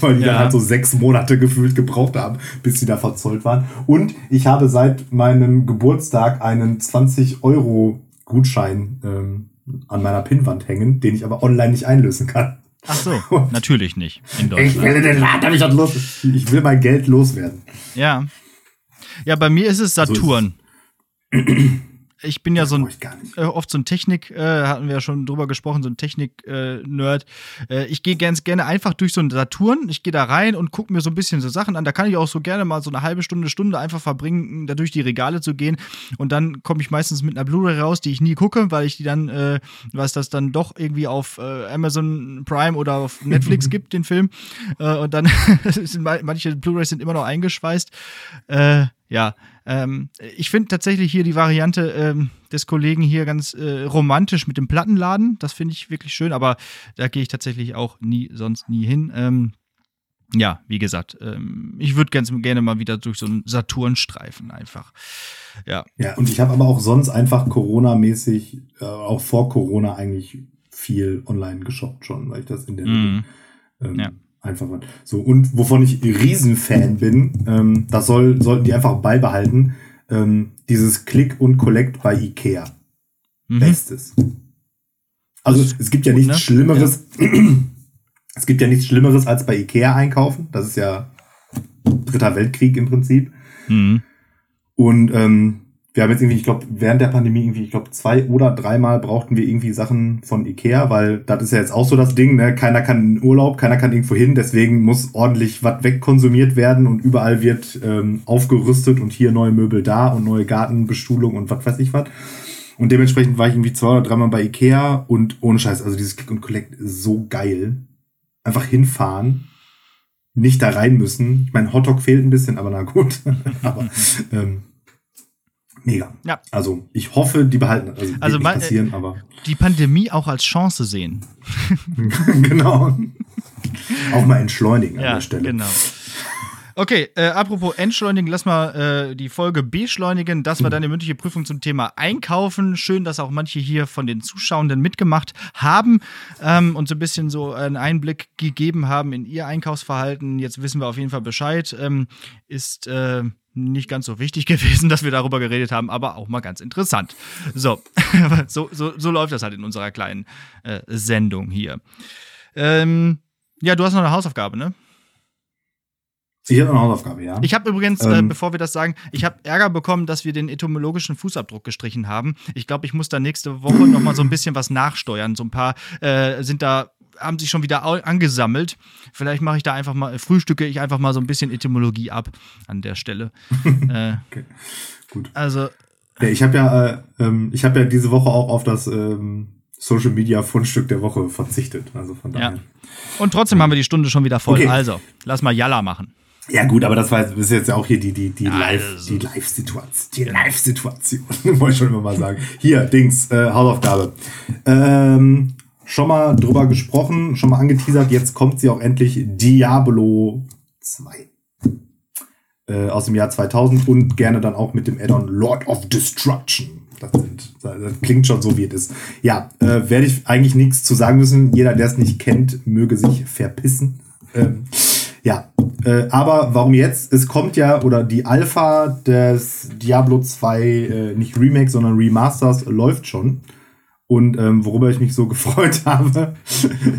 Speaker 1: Weil die ja. dann halt so sechs Monate gefühlt gebraucht haben, bis sie da verzollt waren. Und ich habe seit meinem Geburtstag einen 20 Euro Gutschein ähm, an meiner Pinnwand hängen, den ich aber online nicht einlösen kann.
Speaker 2: Ach so, natürlich nicht
Speaker 1: in Deutschland. Ich will den Laden, ich, los. ich will mein Geld loswerden.
Speaker 2: Ja. Ja, bei mir ist es Saturn. So ist. ich bin ja so ein äh, oft so ein Technik, äh, hatten wir ja schon drüber gesprochen, so ein Technik-Nerd. Äh, äh, ich gehe ganz gerne einfach durch so einen Saturn. Ich gehe da rein und gucke mir so ein bisschen so Sachen an. Da kann ich auch so gerne mal so eine halbe Stunde, Stunde einfach verbringen, da durch die Regale zu gehen. Und dann komme ich meistens mit einer Blu-ray raus, die ich nie gucke, weil ich die dann, äh, was das dann doch irgendwie auf äh, Amazon Prime oder auf Netflix gibt, den Film. Äh, und dann sind manche Blu-rays sind immer noch eingeschweißt. Äh, ja, ähm, ich finde tatsächlich hier die Variante ähm, des Kollegen hier ganz äh, romantisch mit dem Plattenladen. Das finde ich wirklich schön, aber da gehe ich tatsächlich auch nie, sonst nie hin. Ähm, ja, wie gesagt, ähm, ich würde ganz gerne mal wieder durch so einen Saturn streifen, einfach. Ja.
Speaker 1: Ja, und ich habe aber auch sonst einfach Corona-mäßig, äh, auch vor Corona eigentlich viel online geshoppt schon, weil ich das in der mm. ähm, ja einfach was. So, und wovon ich Riesenfan bin, ähm, das soll, sollten die einfach beibehalten, ähm, dieses Click und Collect bei Ikea. Mhm. Bestes. Also es gibt ja nichts ne? Schlimmeres. Ja. es gibt ja nichts Schlimmeres als bei Ikea einkaufen. Das ist ja dritter Weltkrieg im Prinzip. Mhm. Und ähm, wir haben jetzt irgendwie, ich glaube, während der Pandemie irgendwie, ich glaube, zwei oder dreimal brauchten wir irgendwie Sachen von Ikea, weil das ist ja jetzt auch so das Ding, ne? Keiner kann in Urlaub, keiner kann irgendwo hin, deswegen muss ordentlich was wegkonsumiert werden und überall wird ähm, aufgerüstet und hier neue Möbel da und neue Gartenbestuhlung und was weiß ich was. Und dementsprechend war ich irgendwie zwei oder dreimal bei Ikea und ohne Scheiß, also dieses Click und Collect ist so geil. Einfach hinfahren, nicht da rein müssen. Ich meine, Hotdog fehlt ein bisschen, aber na gut. aber ähm, mega. Ja. Also ich hoffe, die behalten, also,
Speaker 2: also mal, passieren, aber die Pandemie auch als Chance sehen.
Speaker 1: genau. auch mal entschleunigen ja, an der Stelle.
Speaker 2: Genau. Okay, äh, apropos entschleunigen, lass mal äh, die Folge beschleunigen. Das war deine mündliche Prüfung zum Thema Einkaufen. Schön, dass auch manche hier von den Zuschauenden mitgemacht haben ähm, und so ein bisschen so einen Einblick gegeben haben in ihr Einkaufsverhalten. Jetzt wissen wir auf jeden Fall Bescheid. Ähm, ist äh, nicht ganz so wichtig gewesen, dass wir darüber geredet haben, aber auch mal ganz interessant. So, so, so, so läuft das halt in unserer kleinen äh, Sendung hier. Ähm, ja, du hast noch eine Hausaufgabe, ne?
Speaker 1: Ich habe eine Hausaufgabe, ja.
Speaker 2: Ich habe übrigens, äh, ähm, äh, bevor wir das sagen, ich habe Ärger bekommen, dass wir den etymologischen Fußabdruck gestrichen haben. Ich glaube, ich muss da nächste Woche noch mal so ein bisschen was nachsteuern. So ein paar äh, sind da haben sich schon wieder angesammelt. Vielleicht mache ich da einfach mal, frühstücke ich einfach mal so ein bisschen Etymologie ab an der Stelle. äh, okay,
Speaker 1: gut.
Speaker 2: Also.
Speaker 1: Ja, ich habe ja, äh, ähm, ich habe ja diese Woche auch auf das ähm, Social Media Fundstück der Woche verzichtet. Also von daher. Ja.
Speaker 2: Und trotzdem haben wir die Stunde schon wieder voll. Okay. Also, lass mal Jalla machen.
Speaker 1: Ja gut, aber das war ist jetzt auch hier die die die ja, Live also. die Live Situation, die Live Situation, wollte ich schon immer mal sagen. Hier Dings äh, Hausaufgabe. Ähm, schon mal drüber gesprochen, schon mal angeteasert. Jetzt kommt sie auch endlich Diablo 2 äh, aus dem Jahr 2000 und gerne dann auch mit dem Addon Lord of Destruction. Das, sind, das klingt schon so, wie es ist. Ja, äh, werde ich eigentlich nichts zu sagen müssen. Jeder, der es nicht kennt, möge sich verpissen. Ähm, ja, äh, aber warum jetzt? Es kommt ja, oder die Alpha des Diablo 2, äh, nicht Remake, sondern Remasters, läuft schon. Und ähm, worüber ich mich so gefreut habe,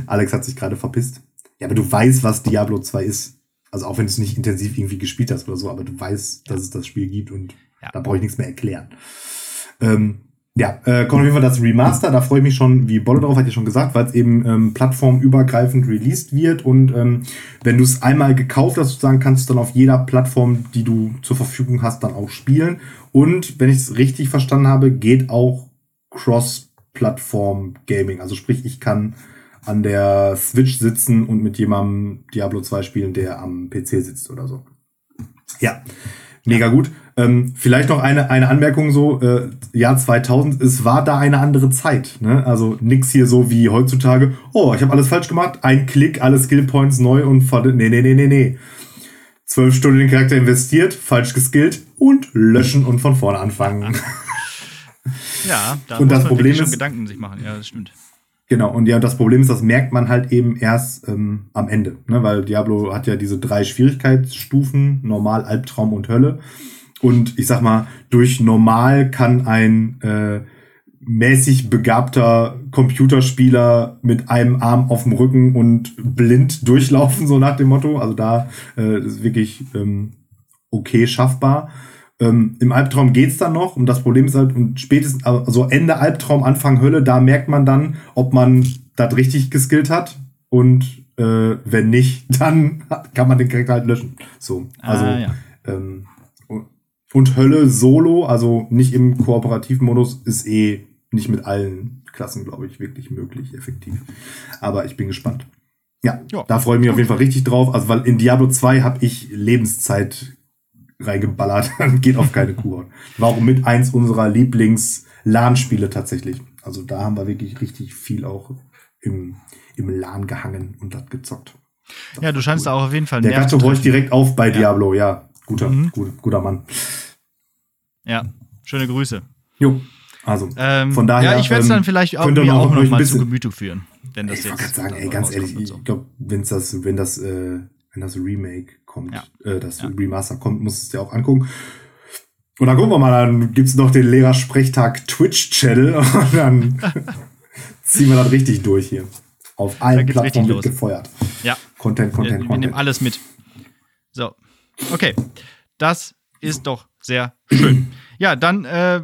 Speaker 1: Alex hat sich gerade verpisst. Ja, aber du weißt, was Diablo 2 ist. Also auch wenn du es nicht intensiv irgendwie gespielt hast oder so, aber du weißt, dass es das Spiel gibt und ja. da brauche ich nichts mehr erklären. Ähm, ja, äh, kommt auf jeden Fall das Remaster, da freue ich mich schon, wie Bolle drauf hat ja schon gesagt, weil es eben ähm, plattformübergreifend released wird und ähm, wenn du es einmal gekauft hast, sozusagen, kannst du dann auf jeder Plattform, die du zur Verfügung hast, dann auch spielen. Und wenn ich es richtig verstanden habe, geht auch Cross Plattform-Gaming. Also sprich, ich kann an der Switch sitzen und mit jemandem Diablo 2 spielen, der am PC sitzt oder so. Ja. Mega gut. Ähm, vielleicht noch eine, eine Anmerkung so, äh, Jahr 2000, es war da eine andere Zeit. Ne? Also nix hier so wie heutzutage, oh, ich habe alles falsch gemacht, ein Klick, alle Skillpoints neu und nee, nee, nee, nee, nee. Zwölf Stunden in den Charakter investiert, falsch geskillt und löschen und von vorne anfangen.
Speaker 2: Ja, da
Speaker 1: und
Speaker 2: muss
Speaker 1: das
Speaker 2: man
Speaker 1: Problem
Speaker 2: schon
Speaker 1: ist,
Speaker 2: Gedanken sich machen. Ja, das stimmt.
Speaker 1: Genau, und ja, das Problem ist, das merkt man halt eben erst ähm, am Ende, ne? weil Diablo hat ja diese drei Schwierigkeitsstufen, Normal, Albtraum und Hölle. Und ich sag mal, durch Normal kann ein äh, mäßig begabter Computerspieler mit einem Arm auf dem Rücken und blind durchlaufen, so nach dem Motto. Also da äh, ist wirklich ähm, okay schaffbar. Ähm, Im Albtraum geht's dann noch und das Problem ist halt, und spätestens, also Ende Albtraum, Anfang Hölle, da merkt man dann, ob man das richtig geskillt hat und äh, wenn nicht, dann kann man den Charakter halt löschen. So, also
Speaker 2: Ah, ja.
Speaker 1: ähm, und Hölle Solo, also nicht im kooperativen Modus, ist eh nicht mit allen Klassen, glaube ich, wirklich möglich, effektiv. Aber ich bin gespannt. Ja,
Speaker 2: Ja.
Speaker 1: da freue ich mich auf jeden Fall richtig drauf. Also, weil in Diablo 2 habe ich Lebenszeit reingeballert. Geht auf keine Kur. War auch mit eins unserer Lieblings-LAN-Spiele tatsächlich. Also da haben wir wirklich richtig viel auch im, im LAN gehangen und das gezockt. Das
Speaker 2: Ja, du scheinst
Speaker 1: cool.
Speaker 2: da auch auf jeden Fall
Speaker 1: Der Gatte horcht
Speaker 2: treffen.
Speaker 1: direkt auf bei Diablo, ja. Guter,
Speaker 2: Mhm.
Speaker 1: gut, guter Mann.
Speaker 2: Ja, schöne Grüße.
Speaker 1: Jo, also
Speaker 2: Ähm,
Speaker 1: von daher.
Speaker 2: ja, ich werde es
Speaker 1: ähm,
Speaker 2: dann vielleicht auch, mir
Speaker 1: noch
Speaker 2: auch noch
Speaker 1: ein
Speaker 2: mal
Speaker 1: bisschen-
Speaker 2: zu Gemüte führen. Wenn das
Speaker 1: ich
Speaker 2: jetzt
Speaker 1: sagen, ey, ganz ehrlich,
Speaker 2: und so.
Speaker 1: ich glaube, wenn das, wenn das, äh, wenn das Remake kommt,
Speaker 2: Ja.
Speaker 1: äh, das
Speaker 2: Ja.
Speaker 1: Remaster kommt, muss es dir auch angucken. Und dann gucken wir mal, dann gibt's noch den Lehrersprechtag Twitch-Channel und dann ziehen wir das richtig durch hier. Auf allen Plattformen wird gefeuert.
Speaker 2: Ja,
Speaker 1: Content,
Speaker 2: wir,
Speaker 1: Content,
Speaker 2: wir nehmen
Speaker 1: Content.
Speaker 2: alles mit. So, okay. Das ist doch sehr schön. Ja, dann, äh,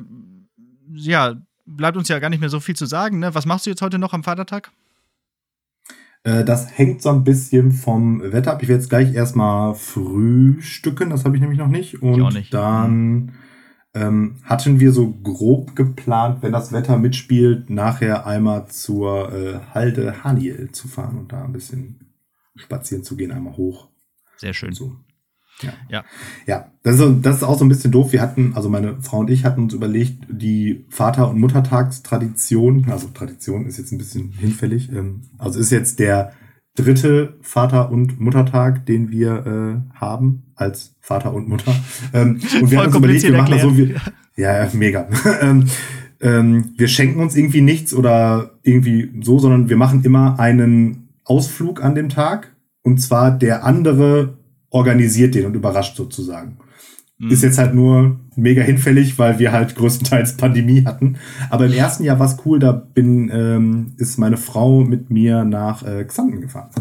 Speaker 2: ja, bleibt uns ja gar nicht mehr so viel zu sagen. Ne? Was machst du jetzt heute noch am Vatertag?
Speaker 1: Äh, das hängt so ein bisschen vom Wetter ab. Ich werde jetzt gleich erstmal frühstücken, das habe ich nämlich noch nicht. Und
Speaker 2: nicht.
Speaker 1: dann ähm, hatten wir so grob geplant, wenn das Wetter mitspielt, nachher einmal zur äh, Halde Haniel zu fahren und da ein bisschen spazieren zu gehen, einmal hoch.
Speaker 2: Sehr schön.
Speaker 1: So. Ja.
Speaker 2: Ja.
Speaker 1: Ja, das ist, das ist auch so ein bisschen doof. Wir hatten, also meine Frau und ich hatten uns überlegt, die Vater- und Muttertagstradition, also Tradition ist jetzt ein bisschen hinfällig, ähm, also ist jetzt der dritte Vater- und Muttertag, den wir äh, haben als Vater und Mutter. Ähm, und wir
Speaker 2: Voll
Speaker 1: hatten uns überlegt, wir machen das so,
Speaker 2: erklärt.
Speaker 1: ja, ja, mega. ähm, ähm, wir schenken uns irgendwie nichts oder irgendwie so, sondern wir machen immer einen Ausflug an dem Tag. Und zwar der andere organisiert den und überrascht sozusagen.
Speaker 2: Mhm.
Speaker 1: Ist jetzt halt nur mega hinfällig, weil wir halt größtenteils Pandemie hatten. Aber im ersten Jahr war es cool, da bin, ähm, ist meine Frau mit mir nach äh, Xanten gefahren.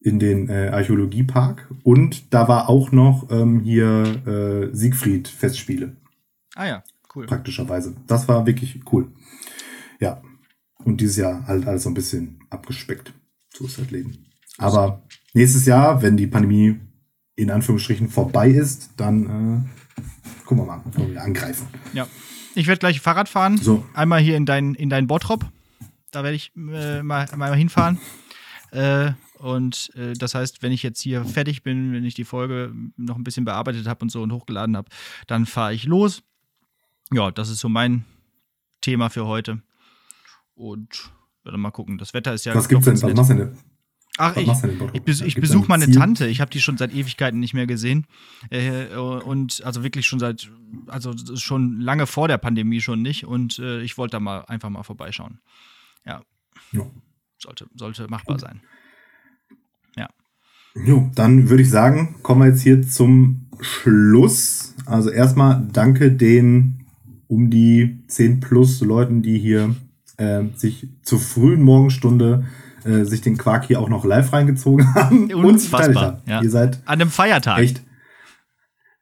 Speaker 1: In den äh, Archäologiepark. Und da war auch noch ähm, hier äh, Siegfried-Festspiele
Speaker 2: Ah ja, cool.
Speaker 1: praktischerweise. Das war wirklich cool. Ja. Und dieses Jahr halt alles so ein bisschen abgespeckt. So ist das Leben. Aber nächstes Jahr, wenn die Pandemie in Anführungsstrichen vorbei ist, dann äh, gucken wir mal, wollen wir angreifen.
Speaker 2: Ja. Ich werde gleich Fahrrad fahren.
Speaker 1: So.
Speaker 2: Einmal hier in dein, in dein Bottrop. Da werde ich äh, mal, mal hinfahren. Äh, und äh, das heißt, wenn ich jetzt hier fertig bin, wenn ich die Folge noch ein bisschen bearbeitet habe und so und hochgeladen habe, dann fahre ich los. Ja, das ist so mein Thema für heute. Und dann mal gucken. Das Wetter ist ja.
Speaker 1: was gibt's denn? Was machst du denn?
Speaker 2: Ach, ich, ich, bes ich besuche
Speaker 1: ein
Speaker 2: meine? Tante. Ich habe die schon seit Ewigkeiten nicht mehr gesehen. Äh, und also wirklich schon seit, also schon lange vor der Pandemie schon nicht. Und äh, ich wollte da mal einfach mal vorbeischauen. Ja,
Speaker 1: Ja.
Speaker 2: sollte, sollte machbar sein.
Speaker 1: Jo, dann würde ich sagen, kommen wir jetzt hier zum Schluss. Also erstmal danke den um die 10 plus Leuten, die hier äh, sich zur frühen Morgenstunde äh, sich den Quark hier auch noch live reingezogen haben. und
Speaker 2: Unfassbar,
Speaker 1: haben.
Speaker 2: ja.
Speaker 1: Ihr seid
Speaker 2: An einem Feiertag.
Speaker 1: echt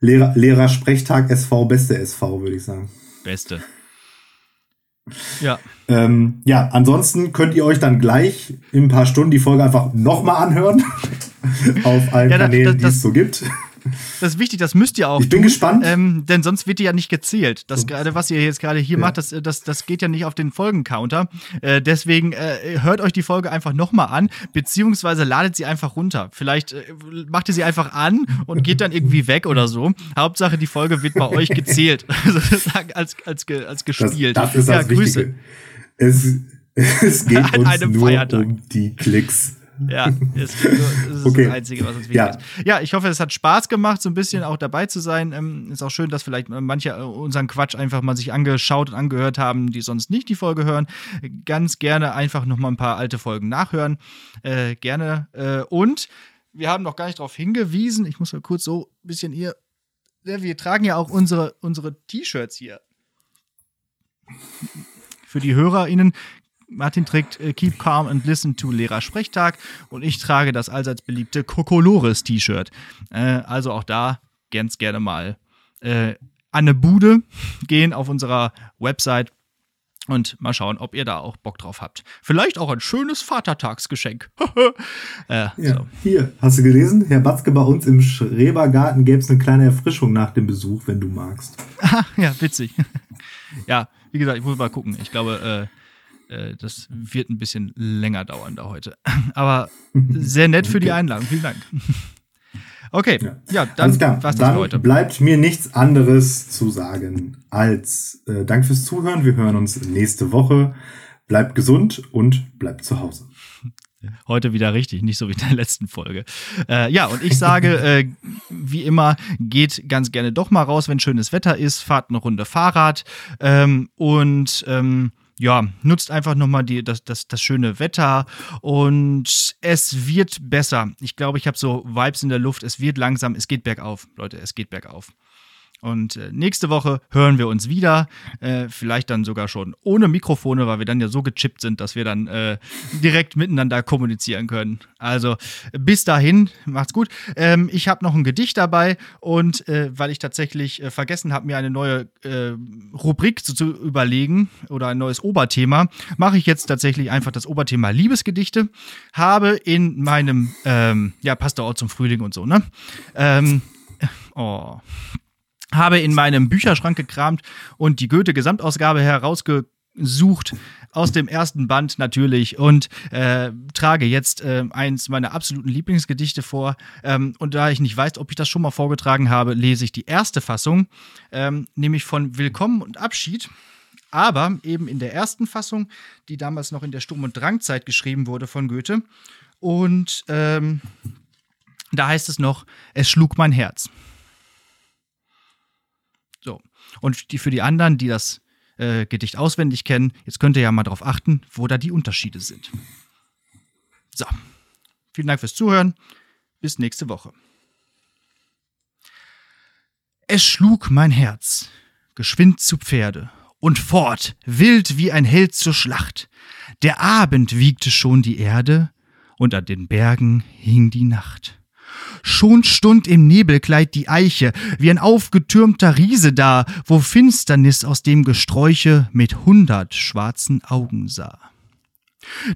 Speaker 1: Lehrer, Lehrer Sprechtag SV, beste SV, würde ich sagen.
Speaker 2: Beste. Ja,
Speaker 1: Ähm, ja, ansonsten könnt ihr euch dann gleich in ein paar Stunden die Folge einfach nochmal anhören. auf allen
Speaker 2: Ja,
Speaker 1: Kanälen, die es so gibt.
Speaker 2: Das ist wichtig, das müsst ihr auch.
Speaker 1: Ich bin
Speaker 2: tun,
Speaker 1: gespannt.
Speaker 2: Ähm, denn sonst wird die ja nicht gezählt. Das gerade, was ihr jetzt gerade hier ja. macht, das, das, das geht ja nicht auf den Folgencounter. Äh, deswegen äh, hört euch die Folge einfach nochmal an, beziehungsweise ladet sie einfach runter. Vielleicht äh, macht ihr sie einfach an und geht dann irgendwie weg oder so. Hauptsache, die Folge wird bei euch gezählt. sozusagen als, als, als gespielt.
Speaker 1: Das, das ist das ja, Grüße. Es, es geht uns nur
Speaker 2: Feiertag.
Speaker 1: um die Klicks.
Speaker 2: Ja, ist, ist okay. das Einzige, was uns wichtig ja. ist. Ja, ich hoffe, es hat Spaß gemacht, so ein bisschen auch dabei zu sein. Ähm, ist auch schön, dass vielleicht manche äh, unseren Quatsch einfach mal sich angeschaut und angehört haben, die sonst nicht die Folge hören. Ganz gerne einfach noch mal ein paar alte Folgen nachhören. Äh, gerne. Äh, und wir haben noch gar nicht darauf hingewiesen. Ich muss mal kurz so ein bisschen hier. Wir tragen ja auch unsere, unsere T-Shirts hier. Für die HörerInnen Martin trägt äh, Keep Calm and Listen to Lehrer Sprechtag und ich trage das allseits beliebte Kokolores T-Shirt. Äh, also auch da ganz gerne mal äh, an eine Bude gehen auf unserer Website und mal schauen, ob ihr da auch Bock drauf habt. Vielleicht auch ein schönes Vatertagsgeschenk.
Speaker 1: äh, ja, so. Hier, hast du gelesen? Herr Batzke, bei uns im Schrebergarten gäbe es eine kleine Erfrischung nach dem Besuch, wenn du magst.
Speaker 2: ja, witzig. ja, wie gesagt, ich muss mal gucken. Ich glaube, äh, äh, das wird ein bisschen länger dauern da heute. Aber sehr nett für die Einladung. Vielen Dank. Okay, ja, ja dann
Speaker 1: was das heute. Bleibt mir nichts anderes zu sagen als äh, Dank fürs Zuhören. Wir hören uns nächste Woche. Bleibt gesund und bleibt zu Hause.
Speaker 2: Heute wieder richtig, nicht so wie in der letzten Folge. Äh, ja, und ich sage, äh, wie immer, geht ganz gerne doch mal raus, wenn schönes Wetter ist, fahrt eine Runde Fahrrad ähm, und ähm, ja, nutzt einfach nochmal das, das, das schöne Wetter und es wird besser. Ich glaube, ich habe so Vibes in der Luft. Es wird langsam, es geht bergauf, Leute, es geht bergauf. Und äh, nächste Woche hören wir uns wieder. Äh, vielleicht dann sogar schon ohne Mikrofone, weil wir dann ja so gechippt sind, dass wir dann äh, direkt miteinander kommunizieren können. Also bis dahin, macht's gut. Ähm, ich habe noch ein Gedicht dabei und äh, weil ich tatsächlich äh, vergessen habe, mir eine neue äh, Rubrik zu, zu, überlegen oder ein neues Oberthema, mache ich jetzt tatsächlich einfach das Oberthema Liebesgedichte. Habe in meinem, ähm, ja, passt doch auch zum Frühling und so, ne? Ähm, oh habe in meinem Bücherschrank gekramt und die Goethe-Gesamtausgabe herausgesucht aus dem ersten Band natürlich und äh, trage jetzt äh, eins meiner absoluten Lieblingsgedichte vor. Ähm, und da ich nicht weiß, ob ich das schon mal vorgetragen habe, lese ich die erste Fassung, ähm, nämlich von Willkommen und Abschied. Aber eben in der ersten Fassung, die damals noch in der Sturm- und Drangzeit geschrieben wurde von Goethe. Und ähm, da heißt es noch, es schlug mein Herz. Und die, für die anderen, die das äh, Gedicht auswendig kennen, jetzt könnt ihr ja mal darauf achten, wo da die Unterschiede sind. So. Vielen Dank fürs Zuhören. Bis nächste Woche. Es schlug mein Herz, geschwind zu Pferde, und fort, wild wie ein Held zur Schlacht. Der Abend wiegte schon die Erde, und an den Bergen hing die Nacht. Schon stund im Nebelkleid die Eiche, wie ein aufgetürmter Riese da, wo Finsternis aus dem Gesträuche mit hundert schwarzen Augen sah.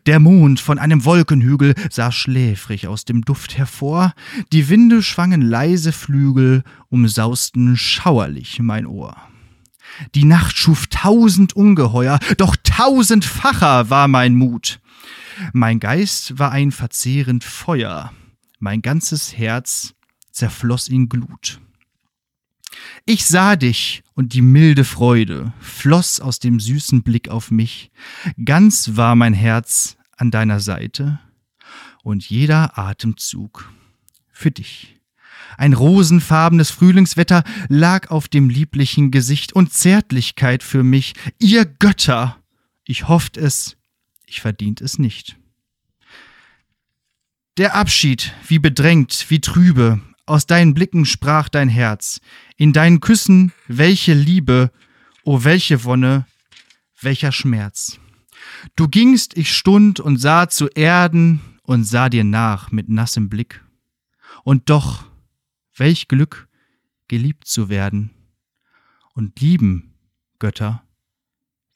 Speaker 2: Der Mond von einem Wolkenhügel sah schläfrig aus dem Duft hervor, die Winde schwangen leise Flügel, umsausten schauerlich mein Ohr. Die Nacht schuf tausend Ungeheuer, doch tausendfacher war mein Mut. Mein Geist war ein verzehrend Feuer, mein ganzes Herz zerfloss in Glut. Ich sah dich und die milde Freude floss aus dem süßen Blick auf mich, ganz war mein Herz an deiner Seite und jeder Atemzug für dich. Ein rosenfarbenes Frühlingswetter lag auf dem lieblichen Gesicht und Zärtlichkeit für mich, ihr Götter. Ich hofft es, ich verdient es nicht. Der Abschied, wie bedrängt, wie trübe, aus deinen Blicken sprach dein Herz, in deinen Küssen welche Liebe, o oh welche Wonne, welcher Schmerz. Du gingst, ich stund und sah zu Erden und sah dir nach mit nassem Blick. Und doch, welch Glück, geliebt zu werden. Und lieben, Götter,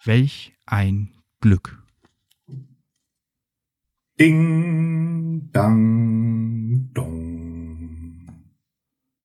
Speaker 2: welch ein Glück.
Speaker 1: Ding, dang, dong.